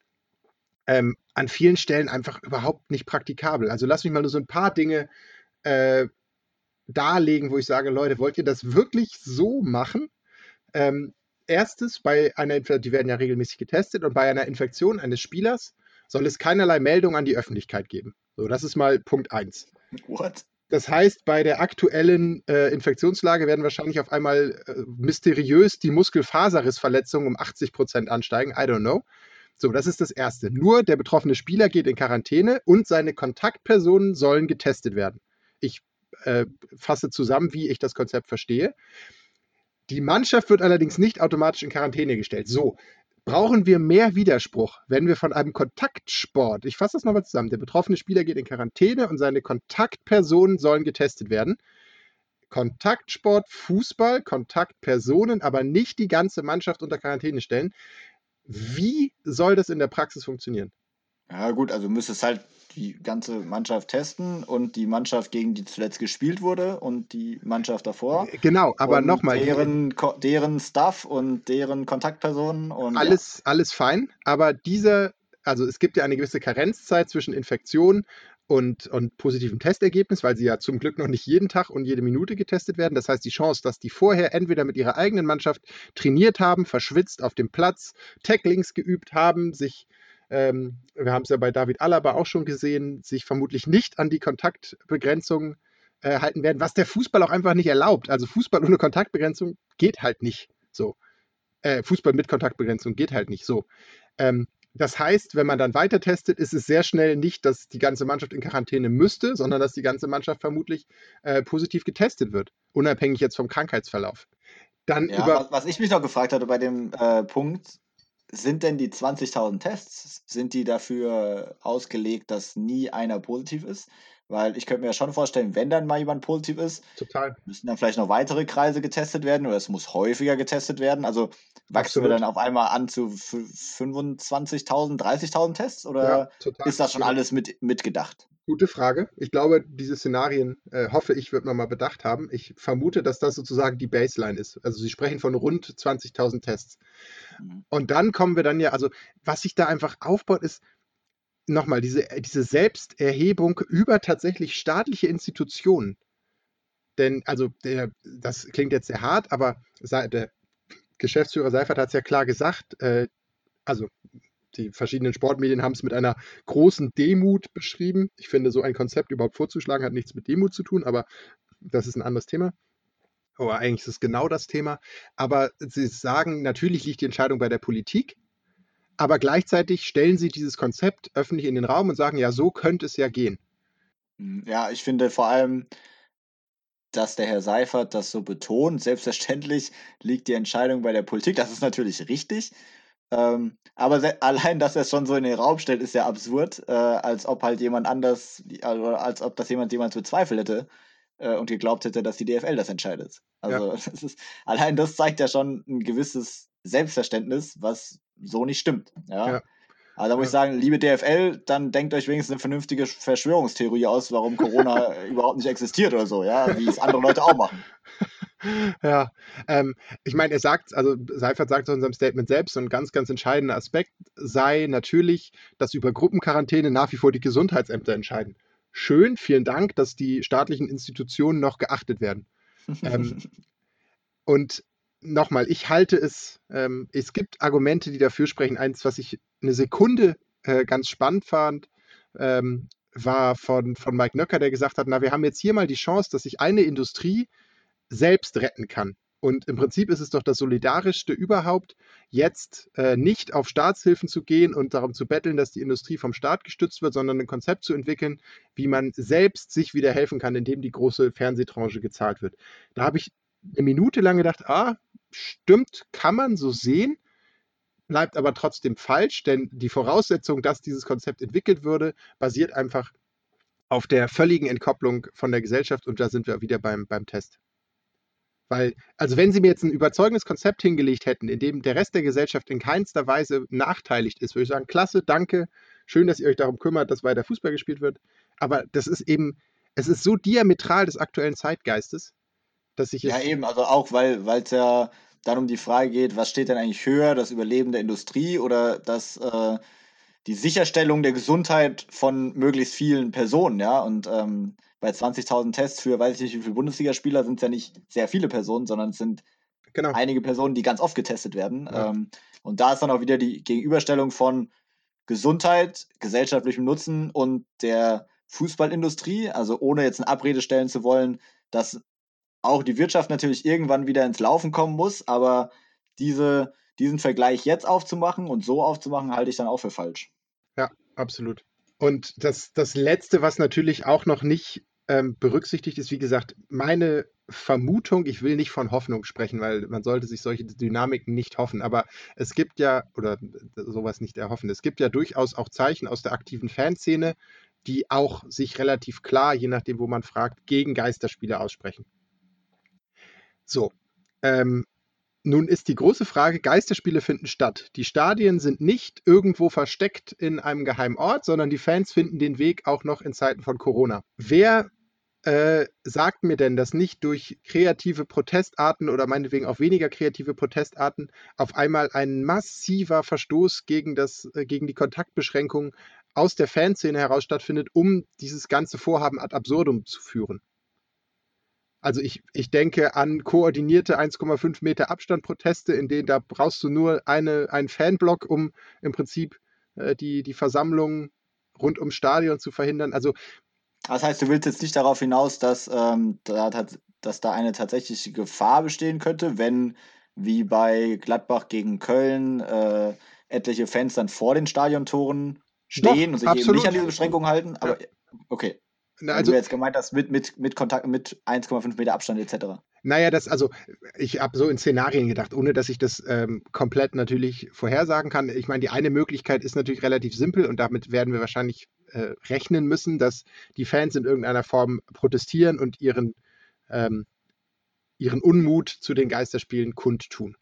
ähm, an vielen Stellen einfach überhaupt nicht praktikabel. Also lass mich mal nur so ein paar Dinge äh, darlegen, wo ich sage, Leute, wollt ihr das wirklich so machen? Ähm, erstes, bei einer die werden ja regelmäßig getestet und bei einer Infektion eines Spielers soll es keinerlei Meldung an die Öffentlichkeit geben. So, das ist mal Punkt 1. What? Das heißt, bei der aktuellen äh, Infektionslage werden wahrscheinlich auf einmal äh, mysteriös die Muskelfaserrissverletzungen um 80 Prozent ansteigen. I don't know. So, das ist das Erste. Nur der betroffene Spieler geht in Quarantäne und seine Kontaktpersonen sollen getestet werden. Ich äh, fasse zusammen, wie ich das Konzept verstehe. Die Mannschaft wird allerdings nicht automatisch in Quarantäne gestellt. So, brauchen wir mehr Widerspruch, wenn wir von einem Kontaktsport, ich fasse das nochmal zusammen, der betroffene Spieler geht in Quarantäne und seine Kontaktpersonen sollen getestet werden. Kontaktsport, Fußball, Kontaktpersonen, aber nicht die ganze Mannschaft unter Quarantäne stellen. Wie soll das in der Praxis funktionieren? Ja, gut, also müsstest halt die ganze Mannschaft testen und die Mannschaft, gegen die zuletzt gespielt wurde und die Mannschaft davor. Genau, aber nochmal. Deren, deren Staff und deren Kontaktpersonen und. Alles, ja. alles fein, aber diese, also es gibt ja eine gewisse Karenzzeit zwischen Infektion und, und positivem Testergebnis, weil sie ja zum Glück noch nicht jeden Tag und jede Minute getestet werden. Das heißt, die Chance, dass die vorher entweder mit ihrer eigenen Mannschaft trainiert haben, verschwitzt auf dem Platz, Tacklings geübt haben, sich ähm, wir haben es ja bei David Alaba auch schon gesehen, sich vermutlich nicht an die Kontaktbegrenzung äh, halten werden, was der Fußball auch einfach nicht erlaubt. Also Fußball ohne Kontaktbegrenzung geht halt nicht so. Äh, Fußball mit Kontaktbegrenzung geht halt nicht so. Ähm, das heißt, wenn man dann weiter testet, ist es sehr schnell nicht, dass die ganze Mannschaft in Quarantäne müsste, sondern dass die ganze Mannschaft vermutlich äh, positiv getestet wird, unabhängig jetzt vom Krankheitsverlauf. Dann ja, über was, ich mich noch gefragt hatte bei dem äh, Punkt, sind denn die 20.000 Tests, sind die dafür ausgelegt, dass nie einer positiv ist? Weil ich könnte mir ja schon vorstellen, wenn dann mal jemand positiv ist, Total. müssen dann vielleicht noch weitere Kreise getestet werden oder es muss häufiger getestet werden. Also wachsen wir dann auf einmal an zu 25.000, 30.000 Tests oder ja, ist das schon alles mit, mitgedacht? Gute Frage. Ich glaube, diese Szenarien, äh, hoffe ich, wird man mal bedacht haben. Ich vermute, dass das sozusagen die Baseline ist. Also Sie sprechen von rund 20.000 Tests. Mhm. Und dann kommen wir dann ja, also was sich da einfach aufbaut, ist nochmal diese, diese Selbsterhebung über tatsächlich staatliche Institutionen. Denn, also, der, das klingt jetzt sehr hart, aber der Geschäftsführer Seifert hat es ja klar gesagt, äh, also die verschiedenen Sportmedien haben es mit einer großen Demut beschrieben. Ich finde, so ein Konzept überhaupt vorzuschlagen, hat nichts mit Demut zu tun, aber das ist ein anderes Thema. Aber eigentlich ist es genau das Thema. Aber sie sagen, natürlich liegt die Entscheidung bei der Politik, aber gleichzeitig stellen sie dieses Konzept öffentlich in den Raum und sagen, ja, so könnte es ja gehen. Hm, ja, ich finde vor allem, dass der Herr Seifert das so betont. Selbstverständlich liegt die Entscheidung bei der Politik. Das ist natürlich richtig. Ähm, aber allein, dass er es schon so in den Raum stellt, ist ja absurd, äh, als ob halt jemand anders, also als ob das jemand jemals bezweifelt hätte äh, und geglaubt hätte, dass die DFL das entscheidet. Also ja. das ist, allein das zeigt ja schon ein gewisses Selbstverständnis, was so nicht stimmt. Ja. ja. Also da muss ja. ich sagen, liebe DFL, dann denkt euch wenigstens eine vernünftige Verschwörungstheorie aus, warum Corona überhaupt nicht existiert oder so, ja, wie es andere Leute auch machen. Ja, ähm, ich meine, er sagt, also Seifert sagt in unserem Statement selbst, so ein ganz, ganz entscheidender Aspekt sei natürlich, dass über Gruppenquarantäne nach wie vor die Gesundheitsämter entscheiden. Schön, vielen Dank, dass die staatlichen Institutionen noch geachtet werden. ähm, und nochmal, ich halte es, ähm, es gibt Argumente, die dafür sprechen. Eins, was ich eine Sekunde äh, ganz spannend fand, ähm, war von, von Mike Nöcker, der gesagt hat, na, wir haben jetzt hier mal die Chance, dass sich eine Industrie selbst retten kann. Und im Prinzip ist es doch das Solidarischste überhaupt, jetzt äh, nicht auf Staatshilfen zu gehen und darum zu betteln, dass die Industrie vom Staat gestützt wird, sondern ein Konzept zu entwickeln, wie man selbst sich wieder helfen kann, indem die große Fernsehtranche gezahlt wird. Da habe ich eine Minute lang gedacht, ah, stimmt, kann man so sehen, bleibt aber trotzdem falsch, denn die Voraussetzung, dass dieses Konzept entwickelt würde, basiert einfach auf der völligen Entkopplung von der Gesellschaft und da sind wir wieder beim, beim Test. Weil, also wenn Sie mir jetzt ein überzeugendes Konzept hingelegt hätten, in dem der Rest der Gesellschaft in keinster Weise nachteiligt ist, würde ich sagen, klasse, danke, schön, dass ihr euch darum kümmert, dass weiter Fußball gespielt wird. Aber das ist eben, es ist so diametral des aktuellen Zeitgeistes, dass ich Ja, eben, also auch, weil es ja dann um die Frage geht, was steht denn eigentlich höher, das Überleben der Industrie oder das, äh, die Sicherstellung der Gesundheit von möglichst vielen Personen, ja, und ähm, bei 20.000 Tests für weiß ich nicht wie viele Bundesligaspieler sind es ja nicht sehr viele Personen, sondern es sind genau. einige Personen, die ganz oft getestet werden. Ja. Ähm, und da ist dann auch wieder die Gegenüberstellung von Gesundheit, gesellschaftlichem Nutzen und der Fußballindustrie. Also ohne jetzt eine Abrede stellen zu wollen, dass auch die Wirtschaft natürlich irgendwann wieder ins Laufen kommen muss, aber diese, diesen Vergleich jetzt aufzumachen und so aufzumachen, halte ich dann auch für falsch. Ja, absolut. Und das, das Letzte, was natürlich auch noch nicht ähm, berücksichtigt ist, wie gesagt, meine Vermutung, ich will nicht von Hoffnung sprechen, weil man sollte sich solche Dynamiken nicht hoffen, aber es gibt ja, oder sowas nicht erhoffen, es gibt ja durchaus auch Zeichen aus der aktiven Fanszene, die auch sich relativ klar, je nachdem, wo man fragt, gegen Geisterspiele aussprechen. So, ähm, nun ist die große Frage, Geisterspiele finden statt. Die Stadien sind nicht irgendwo versteckt in einem geheimen Ort, sondern die Fans finden den Weg auch noch in Zeiten von Corona. Wer äh, sagt mir denn, dass nicht durch kreative Protestarten oder meinetwegen auch weniger kreative Protestarten auf einmal ein massiver Verstoß gegen, das, äh, gegen die Kontaktbeschränkungen aus der Fanszene heraus stattfindet, um dieses ganze Vorhaben ad absurdum zu führen? Also ich, ich denke an koordinierte 1,5 Meter Abstand-Proteste, in denen da brauchst du nur eine, einen Fanblock, um im Prinzip äh, die, die Versammlung rund ums Stadion zu verhindern. Also das heißt, du willst jetzt nicht darauf hinaus, dass, ähm, da, dass da eine tatsächliche Gefahr bestehen könnte, wenn wie bei Gladbach gegen Köln äh, etliche Fans dann vor den Stadiontoren stehen Doch, und sich absolut. eben nicht an diese Beschränkungen halten. Aber ja. okay. Na, also, du jetzt gemeint hast, mit, mit, mit Kontakt, mit 1,5 Meter Abstand etc. Naja, das, also ich habe so in Szenarien gedacht, ohne dass ich das ähm, komplett natürlich vorhersagen kann. Ich meine, die eine Möglichkeit ist natürlich relativ simpel und damit werden wir wahrscheinlich äh, rechnen müssen, dass die Fans in irgendeiner Form protestieren und ihren, ähm, ihren Unmut zu den Geisterspielen kundtun.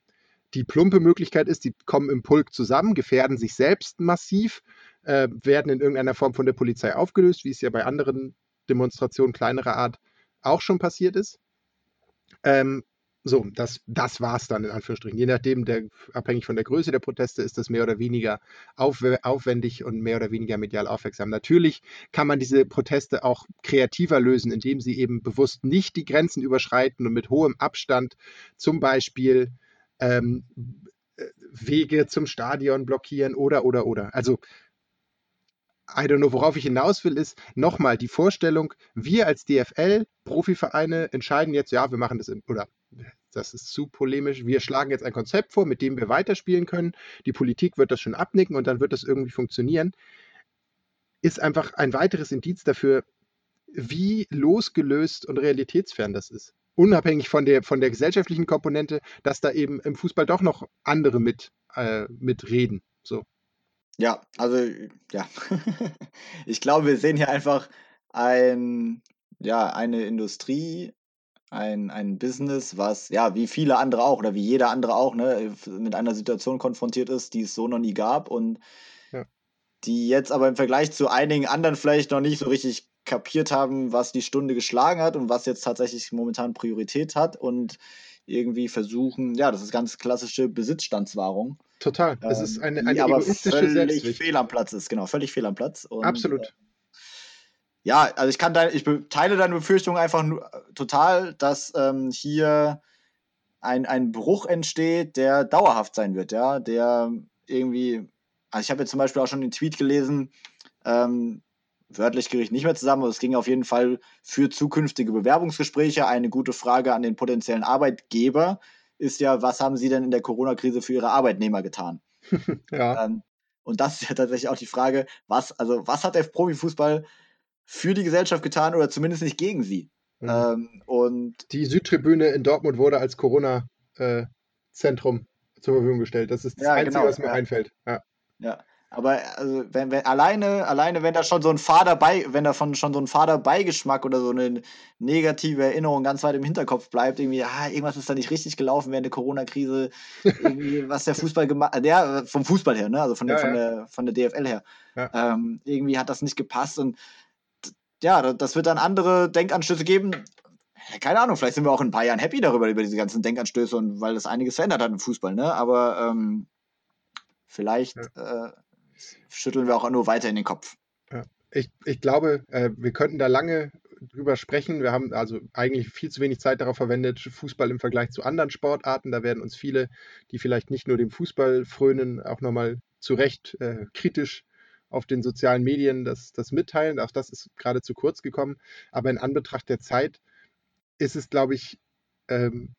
Die plumpe Möglichkeit ist, die kommen im Pulk zusammen, gefährden sich selbst massiv, äh, werden in irgendeiner Form von der Polizei aufgelöst, wie es ja bei anderen Demonstrationen kleinerer Art auch schon passiert ist. Ähm, so, das, das war es dann in Anführungsstrichen. Je nachdem, der, abhängig von der Größe der Proteste, ist das mehr oder weniger auf, aufwendig und mehr oder weniger medial aufmerksam. Natürlich kann man diese Proteste auch kreativer lösen, indem sie eben bewusst nicht die Grenzen überschreiten und mit hohem Abstand zum Beispiel ähm, Wege zum Stadion blockieren oder, oder, oder. Also I don't know, worauf ich hinaus will, ist nochmal die Vorstellung, wir als DFL, Profivereine, entscheiden jetzt, ja, wir machen das, in, oder das ist zu polemisch, wir schlagen jetzt ein Konzept vor, mit dem wir weiterspielen können. Die Politik wird das schon abnicken und dann wird das irgendwie funktionieren. Ist einfach ein weiteres Indiz dafür, wie losgelöst und realitätsfern das ist. Unabhängig von der, von der gesellschaftlichen Komponente, dass da eben im Fußball doch noch andere mit, äh, mitreden. So. Ja, also ja. ich glaube, wir sehen hier einfach ein, ja, eine Industrie, ein, ein Business, was, ja, wie viele andere auch oder wie jeder andere auch, ne, mit einer Situation konfrontiert ist, die es so noch nie gab und ja. die jetzt aber im Vergleich zu einigen anderen vielleicht noch nicht so richtig kapiert haben, was die Stunde geschlagen hat und was jetzt tatsächlich momentan Priorität hat und irgendwie versuchen, ja, das ist ganz klassische Besitzstandswahrung. Total. Es ist eine, eine aber egoistische völlig fehl am Platz ist, genau, völlig fehl am Platz. Und, Absolut. Äh, ja, also ich kann dein, ich teile deine Befürchtung einfach nur, äh, total, dass ähm, hier ein, ein Bruch entsteht, der dauerhaft sein wird, ja, der irgendwie, also ich habe jetzt zum Beispiel auch schon den Tweet gelesen, ähm, wörtlich ich nicht mehr zusammen, aber es ging auf jeden Fall für zukünftige Bewerbungsgespräche. Eine gute Frage an den potenziellen Arbeitgeber ist ja, was haben Sie denn in der Corona-Krise für Ihre Arbeitnehmer getan? ja. Ähm, und das ist ja tatsächlich auch die Frage, was, also was hat der Profifußball für die Gesellschaft getan oder zumindest nicht gegen sie? Mhm. Ähm, und die Südtribüne in Dortmund wurde als Corona-Zentrum äh, zur Verfügung gestellt. Das ist das ja, Einzige, genau, was mir ja. einfällt. Ja. ja. Aber also wenn, wenn alleine, alleine, wenn da schon so ein Fader bei, wenn davon schon so ein Faderbeigeschmack oder so eine negative Erinnerung ganz weit im Hinterkopf bleibt, irgendwie, ah, irgendwas ist da nicht richtig gelaufen während der Corona-Krise, irgendwie, was der Fußball gemacht hat, der vom Fußball her, ne? Also von der, ja, von ja. der, von der DFL her. Ja. Ähm, irgendwie hat das nicht gepasst und ja, das wird dann andere Denkanstöße geben. Keine Ahnung, vielleicht sind wir auch in ein paar Jahren happy darüber, über diese ganzen Denkanstöße und weil das einiges verändert hat im Fußball, ne? Aber ähm, vielleicht äh, schütteln wir auch nur weiter in den Kopf. Ich, ich glaube, äh, wir könnten da lange drüber sprechen. Wir haben also eigentlich viel zu wenig Zeit darauf verwendet, Fußball im Vergleich zu anderen Sportarten. Da werden uns viele, die vielleicht nicht nur dem Fußball frönen, auch nochmal zu Recht äh, kritisch auf den sozialen Medien das, das mitteilen. Auch das ist gerade zu kurz gekommen. Aber in Anbetracht der Zeit ist es, glaube ich, ähm,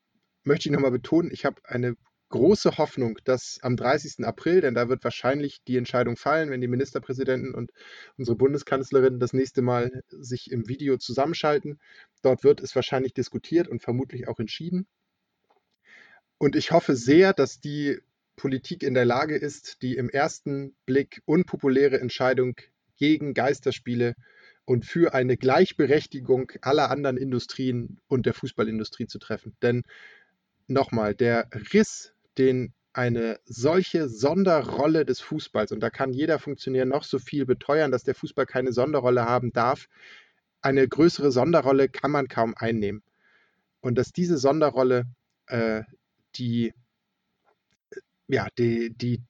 möchte ich nochmal betonen, ich habe eine große Hoffnung, dass am 30. April, denn da wird wahrscheinlich die Entscheidung fallen, wenn die Ministerpräsidenten und unsere Bundeskanzlerin das nächste Mal sich im Video zusammenschalten. Dort wird es wahrscheinlich diskutiert und vermutlich auch entschieden. Und ich hoffe sehr, dass die Politik in der Lage ist, die im ersten Blick unpopuläre Entscheidung gegen Geisterspiele und für eine Gleichberechtigung aller anderen Industrien und der Fußballindustrie zu treffen. Denn nochmal, der Riss, den eine solche Sonderrolle des Fußballs, und da kann jeder Funktionär noch so viel beteuern, dass der Fußball keine Sonderrolle haben darf, eine größere Sonderrolle kann man kaum einnehmen. Und dass diese Sonderrolle äh, die, ja, die, die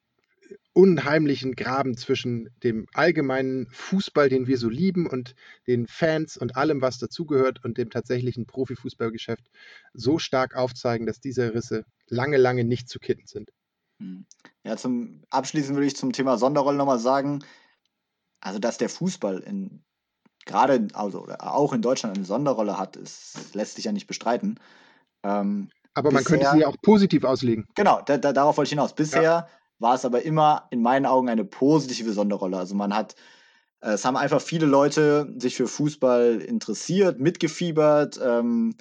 unheimlichen Graben zwischen dem allgemeinen Fußball, den wir so lieben, und den Fans und allem, was dazugehört, und dem tatsächlichen Profifußballgeschäft so stark aufzeigen, dass diese Risse lange, lange nicht zu kitten sind. Hm. Ja, zum Abschließen würde ich zum Thema Sonderrolle nochmal sagen, also dass der Fußball in gerade also auch in Deutschland eine Sonderrolle hat, ist, lässt sich ja nicht bestreiten. Ähm, aber man bisher, könnte sie ja auch positiv auslegen. Genau, da, da, darauf wollte ich hinaus. Bisher ja war es aber immer in meinen Augen eine positive Sonderrolle. Also man hat, äh, es haben einfach viele Leute sich für Fußball interessiert, mitgefiebert. Ähm,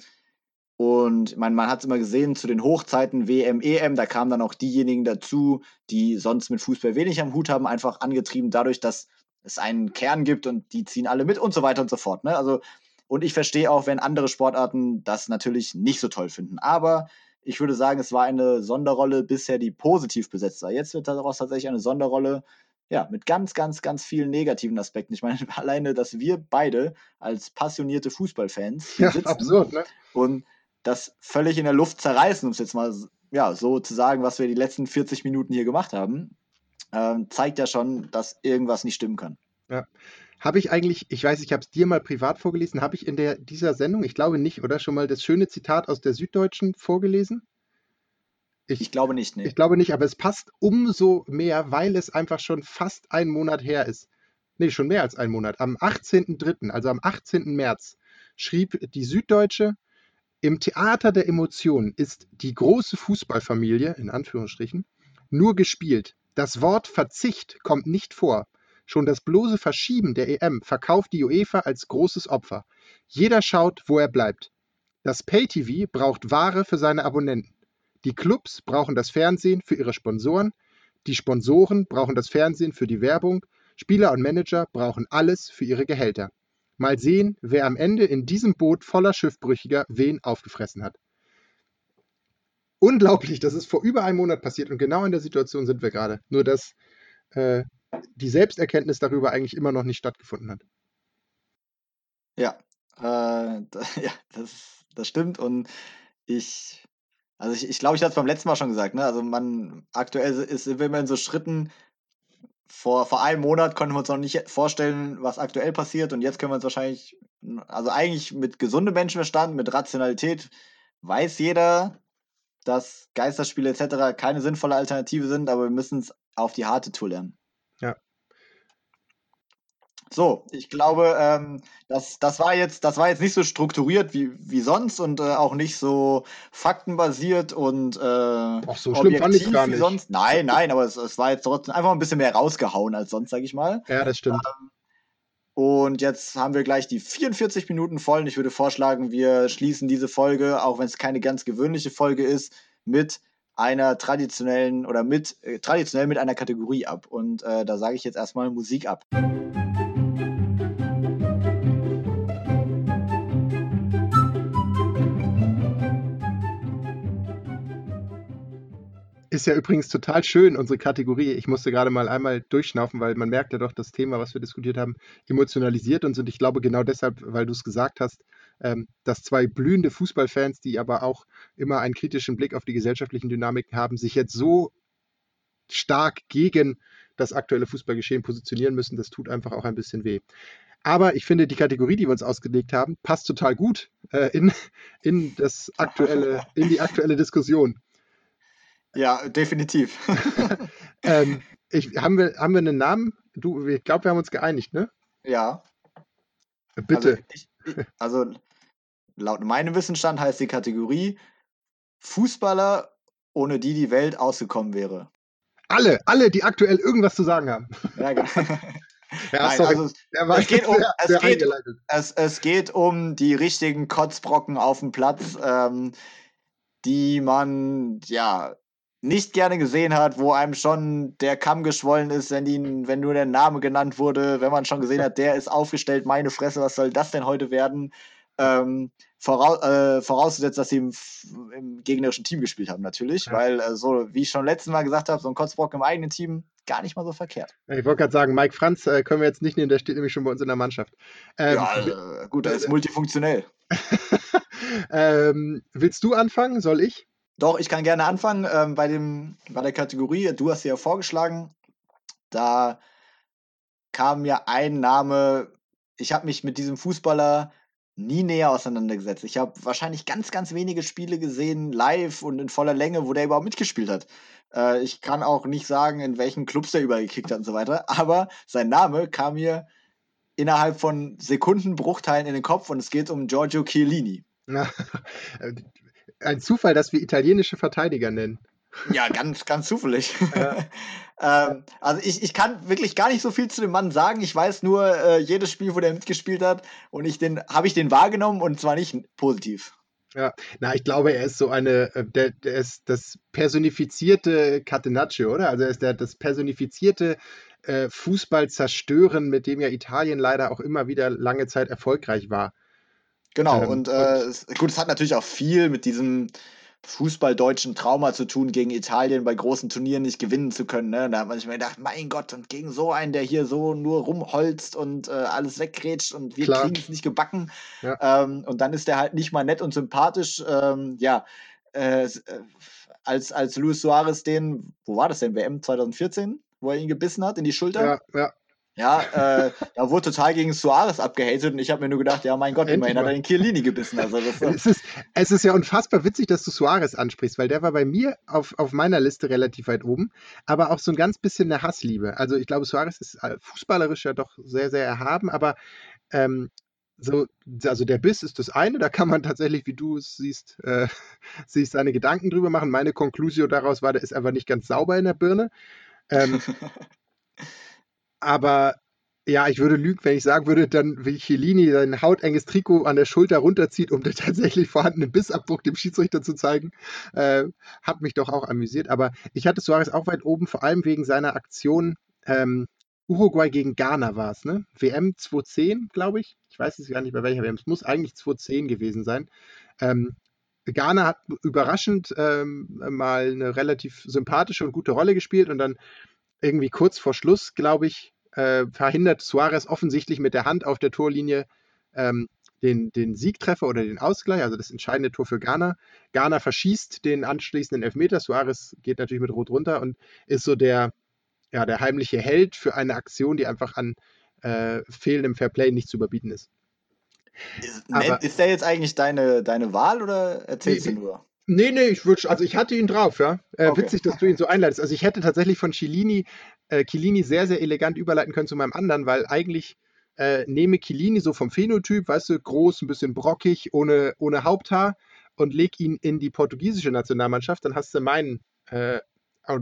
und man, man hat es immer gesehen, zu den Hochzeiten WM, EM, da kamen dann auch diejenigen dazu, die sonst mit Fußball wenig am Hut haben, einfach angetrieben dadurch, dass es einen Kern gibt und die ziehen alle mit und so weiter und so fort. Ne? Also, und ich verstehe auch, wenn andere Sportarten das natürlich nicht so toll finden. Aber ich würde sagen, es war eine Sonderrolle bisher, die positiv besetzt war. Jetzt wird daraus tatsächlich eine Sonderrolle, ja, mit ganz, ganz, ganz vielen negativen Aspekten. Ich meine, alleine, dass wir beide als passionierte Fußballfans ja, sitzen absurd, ne? und das völlig in der Luft zerreißen, um es jetzt mal ja, so zu sagen, was wir die letzten 40 Minuten hier gemacht haben, ähm, zeigt ja schon, dass irgendwas nicht stimmen kann. Ja. Habe ich eigentlich, ich weiß, ich habe es dir mal privat vorgelesen, habe ich in der, dieser Sendung, ich glaube nicht, oder schon mal das schöne Zitat aus der Süddeutschen vorgelesen? Ich, ich glaube nicht, nee. Ich glaube nicht, aber es passt umso mehr, weil es einfach schon fast ein Monat her ist. Nee, schon mehr als ein Monat. Am 18.03., also am 18. März, schrieb die Süddeutsche, im Theater der Emotionen ist die große Fußballfamilie, in Anführungsstrichen, nur gespielt. Das Wort Verzicht kommt nicht vor. Schon das bloße Verschieben der EM verkauft die UEFA als großes Opfer. Jeder schaut, wo er bleibt. Das Pay-TV braucht Ware für seine Abonnenten. Die Clubs brauchen das Fernsehen für ihre Sponsoren. Die Sponsoren brauchen das Fernsehen für die Werbung. Spieler und Manager brauchen alles für ihre Gehälter. Mal sehen, wer am Ende in diesem Boot voller Schiffbrüchiger wen aufgefressen hat. Unglaublich, das ist vor über einem Monat passiert und genau in der Situation sind wir gerade. Nur dass äh, die Selbsterkenntnis darüber eigentlich immer noch nicht stattgefunden hat. Ja, äh, ja das, das stimmt. Und ich, also ich, ich glaube, ich hatte es beim letzten Mal schon gesagt, ne? Also man aktuell ist immer in so Schritten, vor, vor einem Monat konnten wir uns noch nicht vorstellen, was aktuell passiert. Und jetzt können wir uns wahrscheinlich, also eigentlich mit gesundem Menschenverstand, mit Rationalität, weiß jeder, dass Geisterspiele etc. keine sinnvolle Alternative sind, aber wir müssen es auf die harte Tour lernen. So, ich glaube, ähm, das, das, war jetzt, das war jetzt nicht so strukturiert wie, wie sonst und äh, auch nicht so faktenbasiert und äh, Ach so schlimm fand ich gar nicht. sonst. Nein, nein, aber es, es war jetzt trotzdem einfach ein bisschen mehr rausgehauen als sonst, sage ich mal. Ja, das stimmt. Ähm, und jetzt haben wir gleich die 44 Minuten voll. Und ich würde vorschlagen, wir schließen diese Folge, auch wenn es keine ganz gewöhnliche Folge ist, mit einer traditionellen oder mit äh, traditionell mit einer Kategorie ab. Und äh, da sage ich jetzt erstmal Musik ab. Ist ja übrigens total schön, unsere Kategorie. Ich musste gerade mal einmal durchschnaufen, weil man merkt ja doch, das Thema, was wir diskutiert haben, emotionalisiert uns. Und ich glaube genau deshalb, weil du es gesagt hast, ähm, dass zwei blühende Fußballfans, die aber auch immer einen kritischen Blick auf die gesellschaftlichen Dynamiken haben, sich jetzt so stark gegen das aktuelle Fußballgeschehen positionieren müssen, das tut einfach auch ein bisschen weh. Aber ich finde, die Kategorie, die wir uns ausgelegt haben, passt total gut äh, in, in, das aktuelle, in die aktuelle Diskussion. Ja, definitiv. ähm, ich, haben, wir, haben wir einen Namen? Du, ich glaube, wir haben uns geeinigt, ne? Ja. Bitte. Also, ich, also laut meinem Wissensstand heißt die Kategorie Fußballer, ohne die die Welt ausgekommen wäre. Alle, alle, die aktuell irgendwas zu sagen haben. Ja, genau. Ja, Nein, sorry. Also, es, geht um, sehr, es, sehr geht, es, es, geht um die richtigen Kotzbrocken auf dem Platz, ähm, die man ja nicht gerne gesehen hat, wo einem schon der Kamm geschwollen ist, wenn, die, wenn nur der Name genannt wurde, wenn man schon gesehen hat, der ist aufgestellt, meine Fresse, was soll das denn heute werden? Ähm, voraus, äh, vorausgesetzt, dass sie im, im, gegnerischen Team gespielt haben, natürlich, ja. weil äh, so, wie ich schon letztes Mal gesagt habe, so ein Kotzbrock im eigenen Team gar nicht mal so verkehrt. Ich wollte gerade sagen, Mike Franz äh, können wir jetzt nicht nehmen, der steht nämlich schon bei uns in der Mannschaft. Ähm, ja, äh, gut, er ist multifunktionell. ähm, willst du anfangen? Soll ich? Doch, ich kann gerne anfangen ähm, bei, dem, bei der Kategorie. Du hast sie ja vorgeschlagen. Da kam mir ein Name. Ich habe mich mit diesem Fußballer nie näher auseinandergesetzt. Ich habe wahrscheinlich ganz, ganz wenige Spiele gesehen, live und in voller Länge, wo der überhaupt mitgespielt hat. Äh, ich kann auch nicht sagen, in welchen Clubs der übergekickt hat und so weiter, aber sein Name kam mir innerhalb von Sekundenbruchteilen in den Kopf und es geht um Giorgio Chiellini. Ein Zufall, dass wir italienische Verteidiger nennen. Ja, ganz, ganz zufällig. Ja. ähm, also ich, ich kann wirklich gar nicht so viel zu dem Mann sagen. Ich weiß nur, äh, jedes Spiel, wo der mitgespielt hat, und ich den, habe ich den wahrgenommen und zwar nicht positiv. Ja, na, ich glaube, er ist so eine, äh, der, der ist das personifizierte Catenaccio, oder? Also er ist der, das personifizierte äh, Fußballzerstören, mit dem ja Italien leider auch immer wieder lange Zeit erfolgreich war. Genau, ähm, und, äh, und gut, es hat natürlich auch viel mit diesem fußballdeutschen Trauma zu tun, gegen Italien bei großen Turnieren nicht gewinnen zu können. Ne? Da hat man sich mal gedacht, mein Gott, und gegen so einen, der hier so nur rumholzt und äh, alles weggrätscht und wir kriegen es nicht gebacken. Ja. Ähm, und dann ist der halt nicht mal nett und sympathisch. Ähm, ja, äh, äh als, als Luis Suarez den, wo war das denn, WM 2014, wo er ihn gebissen hat in die Schulter? Ja, ja. Ja, äh, da wurde total gegen Suarez abgehatet und ich habe mir nur gedacht, ja, mein Gott, immerhin hat er den Chiellini gebissen. Also das, es, ist, es ist ja unfassbar witzig, dass du Suarez ansprichst, weil der war bei mir auf, auf meiner Liste relativ weit oben, aber auch so ein ganz bisschen eine Hassliebe. Also ich glaube, Suarez ist äh, fußballerisch ja doch sehr, sehr erhaben, aber ähm, so, also der Biss ist das eine, da kann man tatsächlich, wie du es siehst, äh, sich seine Gedanken drüber machen. Meine Konklusion daraus war, der ist einfach nicht ganz sauber in der Birne. Ähm, Aber ja, ich würde lügen, wenn ich sagen würde, dann wie Chiellini sein hautenges Trikot an der Schulter runterzieht, um den tatsächlich vorhandenen Bissabdruck dem Schiedsrichter zu zeigen. Äh, hat mich doch auch amüsiert. Aber ich hatte Suarez auch weit oben, vor allem wegen seiner Aktion. Ähm, Uruguay gegen Ghana war es, ne? WM 2010, glaube ich. Ich weiß jetzt gar nicht, bei welcher WM. Es muss eigentlich 2010 gewesen sein. Ähm, Ghana hat überraschend ähm, mal eine relativ sympathische und gute Rolle gespielt und dann irgendwie kurz vor Schluss, glaube ich, äh, verhindert Suarez offensichtlich mit der Hand auf der Torlinie ähm, den, den Siegtreffer oder den Ausgleich, also das entscheidende Tor für Ghana. Ghana verschießt den anschließenden Elfmeter. Suarez geht natürlich mit Rot runter und ist so der, ja, der heimliche Held für eine Aktion, die einfach an äh, fehlendem Fairplay nicht zu überbieten ist. Ist, Aber, ist der jetzt eigentlich deine, deine Wahl oder erzählst du nur? Nee, nee, ich würde, also ich hatte ihn drauf, ja. Äh, okay. Witzig, dass du ihn so einleitest. Also ich hätte tatsächlich von Chilini, äh, Chilini sehr, sehr elegant überleiten können zu meinem anderen, weil eigentlich äh, nehme Chilini so vom Phänotyp, weißt du, groß, ein bisschen brockig, ohne, ohne Haupthaar und leg ihn in die portugiesische Nationalmannschaft, dann hast du meinen äh,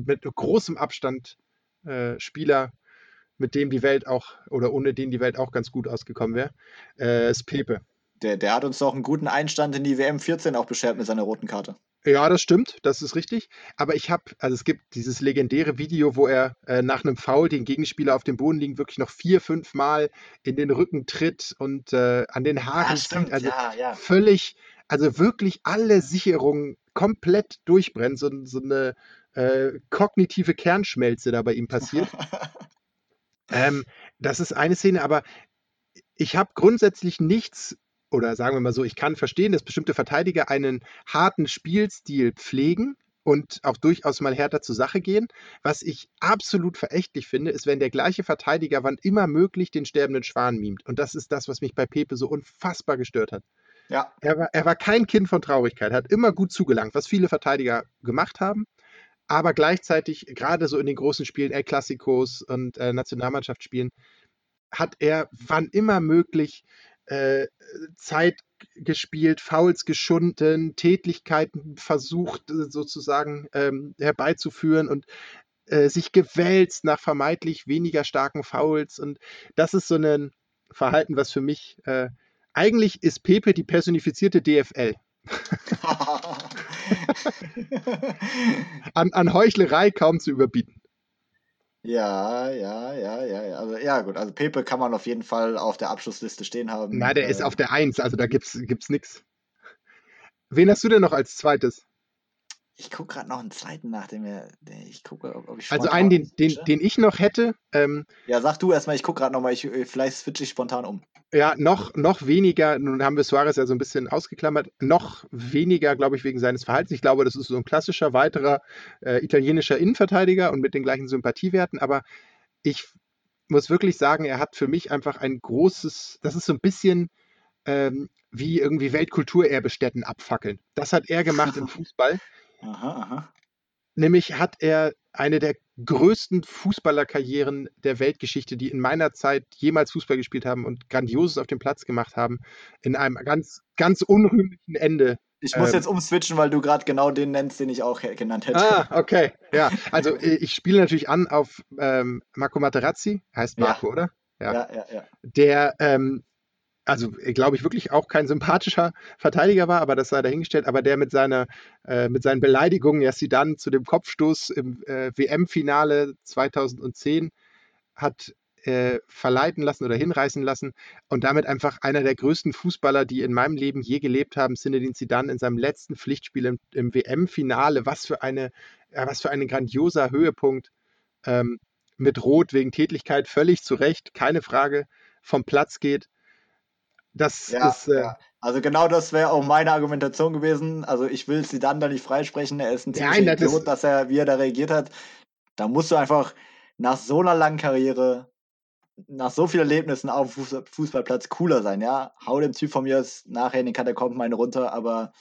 mit großem Abstand äh, Spieler, mit dem die Welt auch, oder ohne den die Welt auch ganz gut ausgekommen wäre, äh, ist Pepe. Der, der hat uns doch einen guten Einstand in die WM 14 auch beschert mit seiner roten Karte. Ja, das stimmt, das ist richtig. Aber ich habe, also es gibt dieses legendäre Video, wo er äh, nach einem Foul den Gegenspieler auf dem Boden liegen, wirklich noch vier, fünf Mal in den Rücken tritt und äh, an den Haaren ja, stimmt, zieht. Also ja, ja. völlig, also wirklich alle Sicherungen komplett durchbrennt. So, so eine äh, kognitive Kernschmelze da bei ihm passiert. ähm, das ist eine Szene, aber ich habe grundsätzlich nichts oder sagen wir mal so, ich kann verstehen, dass bestimmte Verteidiger einen harten Spielstil pflegen und auch durchaus mal härter zur Sache gehen. Was ich absolut verächtlich finde, ist, wenn der gleiche Verteidiger wann immer möglich den sterbenden Schwan mimt. Und das ist das, was mich bei Pepe so unfassbar gestört hat. Ja. Er war, er war kein Kind von Traurigkeit, hat immer gut zugelangt, was viele Verteidiger gemacht haben. Aber gleichzeitig, gerade so in den großen Spielen, El Clasicos und äh, Nationalmannschaftsspielen, hat er wann immer möglich äh, Zeit gespielt, Fouls geschunden, Tätlichkeiten versucht äh, sozusagen ähm, herbeizuführen und äh, sich gewälzt nach vermeintlich weniger starken Fouls. Und das ist so ein Verhalten, was für mich äh, eigentlich ist Pepe die personifizierte DFL. an, an Heuchlerei kaum zu überbieten. Ja, ja, ja, ja, ja. Also, ja, gut. Also, Pepe kann man auf jeden Fall auf der Abschlussliste stehen haben. Nein, der äh, ist auf der Eins, also da gibt's, gibt's nichts. Wen hast du denn noch als zweites? Ich gucke gerade noch einen zweiten nach, den wir. Ich gucke, ob, ob ich Also einen, den, den, den ich noch hätte. Ähm, ja, sag du erstmal, ich gucke gerade nochmal, äh, vielleicht switche ich spontan um. Ja, noch, noch weniger, nun haben wir Suarez ja so ein bisschen ausgeklammert, noch weniger, glaube ich, wegen seines Verhaltens. Ich glaube, das ist so ein klassischer weiterer äh, italienischer Innenverteidiger und mit den gleichen Sympathiewerten, aber ich muss wirklich sagen, er hat für mich einfach ein großes, das ist so ein bisschen ähm, wie irgendwie Weltkulturerbestätten abfackeln. Das hat er gemacht im Fußball. Aha, aha. Nämlich hat er eine der größten Fußballerkarrieren der Weltgeschichte, die in meiner Zeit jemals Fußball gespielt haben und Grandioses auf dem Platz gemacht haben, in einem ganz, ganz unrühmlichen Ende. Ich muss ähm, jetzt umswitchen, weil du gerade genau den nennst, den ich auch genannt hätte. Ah, okay. Ja, also äh, ich spiele natürlich an auf ähm, Marco Materazzi, heißt Marco, ja. oder? Ja. ja, ja, ja. Der ähm, also äh, glaube ich wirklich auch kein sympathischer Verteidiger war, aber das sei dahingestellt, aber der mit seiner äh, mit seinen Beleidigungen, ja sie dann zu dem Kopfstoß im äh, WM-Finale 2010 hat äh, verleiten lassen oder hinreißen lassen und damit einfach einer der größten Fußballer, die in meinem Leben je gelebt haben, Zinedine Zidane in seinem letzten Pflichtspiel im, im WM-Finale, was für eine, was für ein grandioser Höhepunkt ähm, mit Rot wegen Tätigkeit völlig zu Recht, keine Frage, vom Platz geht das ja, ist. Äh, ja. Also genau das wäre auch meine Argumentation gewesen. Also ich will sie dann da nicht freisprechen. Er ist ein ziemlicher Nein, das Idiot, dass er, wie er da reagiert hat. Da musst du einfach nach so einer langen Karriere, nach so vielen Erlebnissen auf dem Fußballplatz cooler sein, ja. Hau dem Typ von mir nachher in den Katakomben eine runter, aber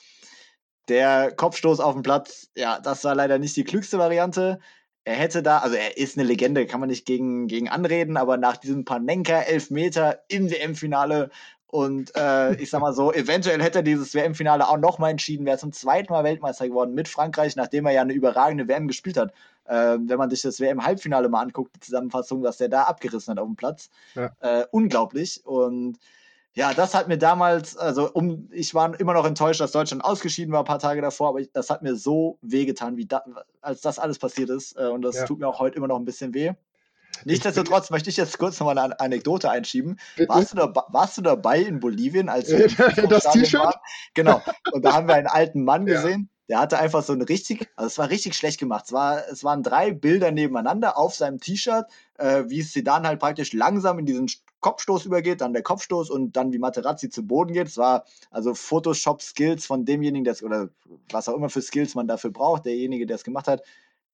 der Kopfstoß auf dem Platz, ja, das war leider nicht die klügste Variante. Er hätte da, also er ist eine Legende, kann man nicht gegen, gegen anreden, aber nach diesem Panenka Elfmeter im WM-Finale und äh, ich sag mal so, eventuell hätte er dieses WM-Finale auch nochmal entschieden, wäre zum zweiten Mal Weltmeister geworden mit Frankreich, nachdem er ja eine überragende WM gespielt hat. Äh, wenn man sich das WM-Halbfinale mal anguckt, die Zusammenfassung, was der da abgerissen hat auf dem Platz. Ja. Äh, unglaublich. Und ja, das hat mir damals, also um, ich war immer noch enttäuscht, dass Deutschland ausgeschieden war ein paar Tage davor, aber ich, das hat mir so wehgetan, wie da, als das alles passiert ist. Äh, und das ja. tut mir auch heute immer noch ein bisschen weh. Nichtsdestotrotz möchte ich jetzt kurz nochmal eine Anekdote einschieben. Warst du, da, warst du dabei in Bolivien, als wir das T-Shirt? Genau. Und da haben wir einen alten Mann gesehen. Der hatte einfach so ein richtig, also es war richtig schlecht gemacht. Es, war, es waren drei Bilder nebeneinander auf seinem T-Shirt, äh, wie Sedan halt praktisch langsam in diesen Kopfstoß übergeht, dann der Kopfstoß und dann wie Materazzi zu Boden geht. Es war also Photoshop-Skills von demjenigen, der oder was auch immer für Skills man dafür braucht, derjenige, der es gemacht hat,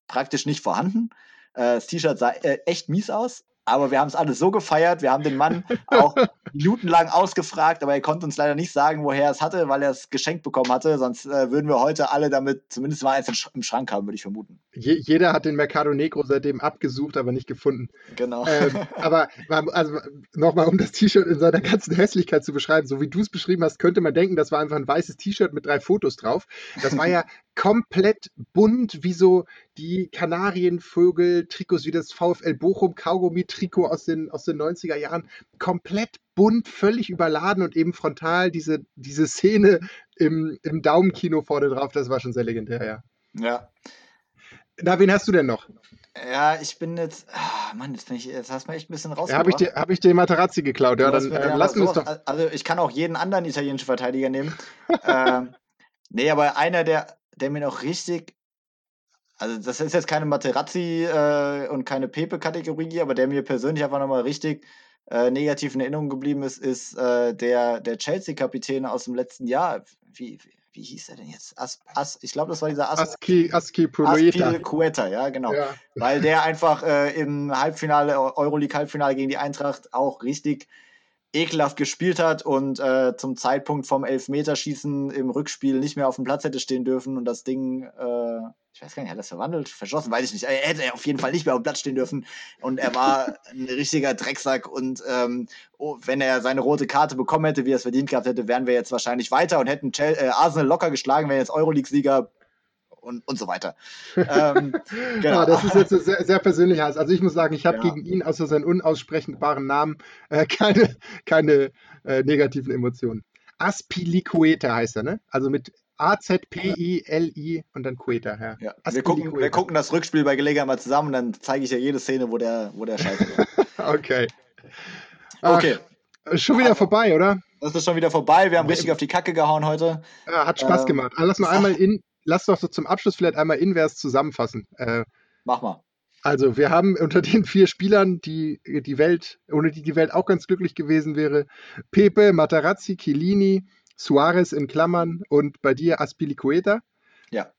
praktisch nicht vorhanden. Äh, das T-Shirt sah äh, echt mies aus, aber wir haben es alles so gefeiert. Wir haben den Mann auch minutenlang ausgefragt, aber er konnte uns leider nicht sagen, woher er es hatte, weil er es geschenkt bekommen hatte. Sonst äh, würden wir heute alle damit zumindest mal eins im Schrank haben, würde ich vermuten. Je, jeder hat den Mercado Negro seitdem abgesucht, aber nicht gefunden. Genau. Ähm, aber also, nochmal, um das T-Shirt in seiner ganzen Hässlichkeit zu beschreiben, so wie du es beschrieben hast, könnte man denken, das war einfach ein weißes T-Shirt mit drei Fotos drauf. Das war ja komplett bunt, wie so die Kanarienvögel-Trikots, wie das VfL Bochum Kaugummi-Trikot aus den, aus den 90er Jahren. Komplett bunt, völlig überladen und eben frontal diese, diese Szene im, im Daumenkino vorne drauf, das war schon sehr legendär, ja. Ja. Na, wen hast du denn noch? Ja, ich bin jetzt, ah, Mann, jetzt, bin ich, jetzt hast du mir echt ein bisschen rausgebracht. Ja, habe ich, dir, hab ich dir Materazzi geklaut, ja, dann äh, lass uns doch. Also ich kann auch jeden anderen italienischen Verteidiger nehmen. ähm, nee, aber einer, der, der mir noch richtig also das ist jetzt keine Materazzi äh, und keine Pepe-Kategorie, aber der mir persönlich einfach nochmal richtig äh, negativ in Erinnerung geblieben ist, ist äh, der, der Chelsea-Kapitän aus dem letzten Jahr. Wie, wie, wie hieß er denn jetzt? As, As, ich glaube, das war dieser As Aski, Aski Pueta. ja, genau. Ja. Weil der einfach äh, im Halbfinale, Euroleague-Halbfinale gegen die Eintracht auch richtig ekelhaft gespielt hat und äh, zum Zeitpunkt vom Elfmeterschießen im Rückspiel nicht mehr auf dem Platz hätte stehen dürfen und das Ding, äh, ich weiß gar nicht, hat er das verwandelt, verschossen, weiß ich nicht. Er hätte auf jeden Fall nicht mehr auf dem Platz stehen dürfen und er war ein richtiger Drecksack und ähm, oh, wenn er seine rote Karte bekommen hätte, wie er es verdient gehabt hätte, wären wir jetzt wahrscheinlich weiter und hätten Chel äh, Arsenal locker geschlagen, wären jetzt Euroleague-Sieger und, und so weiter. ähm, genau. Ja, das ist jetzt sehr, sehr persönlich. Also ich muss sagen, ich habe ja. gegen ihn außer seinen unaussprechbaren Namen äh, keine, keine äh, negativen Emotionen. Aspilicueta heißt er, ne? Also mit A-Z-P-I-L-I und dann Queta. Ja. ja. Wir, gucken, wir gucken das Rückspiel bei Gelegenheit mal zusammen und dann zeige ich ja jede Szene, wo der, wo der scheitert. okay. Ach, okay. Schon wieder vorbei, oder? Das ist schon wieder vorbei. Wir haben richtig auf die Kacke gehauen heute. Ja, hat Spaß ähm, gemacht. lass mal einmal in, lass doch so zum Abschluss vielleicht einmal invers zusammenfassen. Äh, Mach mal. Also, wir haben unter den vier Spielern, die die Welt, ohne die die Welt auch ganz glücklich gewesen wäre, Pepe, Matarazzi, Chiellini, Suarez in Klammern und bei dir Aspilicueta. Ja.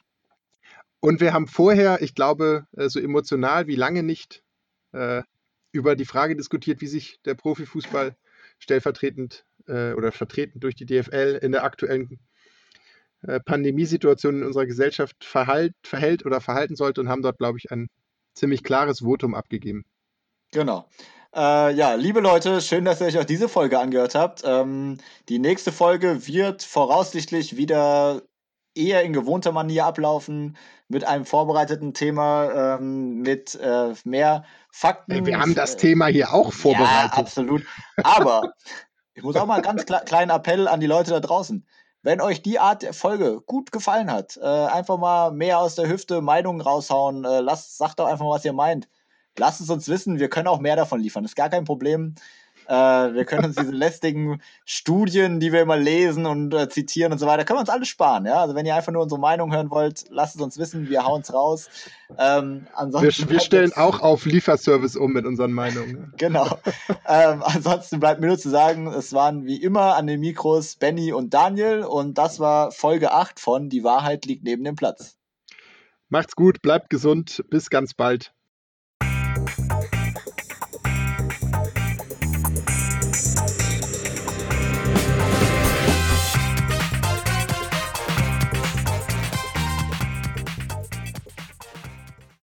Und wir haben vorher, ich glaube, äh, so emotional wie lange nicht äh, über die Frage diskutiert, wie sich der Profifußball stellvertretend äh, oder vertreten durch die DFL in der aktuellen äh, Pandemiesituation in unserer Gesellschaft verhalt, verhält oder verhalten sollte und haben dort, glaube ich, ein ziemlich klares Votum abgegeben. Genau. Äh, ja, liebe Leute, schön, dass ihr euch auch diese Folge angehört habt. Ähm, die nächste Folge wird voraussichtlich wieder eher in gewohnter Manier ablaufen, mit einem vorbereiteten Thema, ähm, mit äh, mehr Fakten. Wir haben das Thema hier auch vorbereitet. Ja, absolut. Aber ich muss auch mal einen ganz kleinen Appell an die Leute da draußen. Wenn euch die Art der Folge gut gefallen hat, äh, einfach mal mehr aus der Hüfte Meinungen raushauen. Äh, lasst, sagt doch einfach mal, was ihr meint. Lasst es uns wissen, wir können auch mehr davon liefern. Das ist gar kein Problem. Äh, wir können uns diese lästigen Studien, die wir immer lesen und äh, zitieren und so weiter, können wir uns alles sparen. Ja? Also wenn ihr einfach nur unsere Meinung hören wollt, lasst es uns wissen, wir hauen es raus. Ähm, wir, wir stellen auch auf Lieferservice um mit unseren Meinungen. Genau. ähm, ansonsten bleibt mir nur zu sagen, es waren wie immer an den Mikros Benny und Daniel und das war Folge 8 von Die Wahrheit liegt neben dem Platz. Macht's gut, bleibt gesund, bis ganz bald.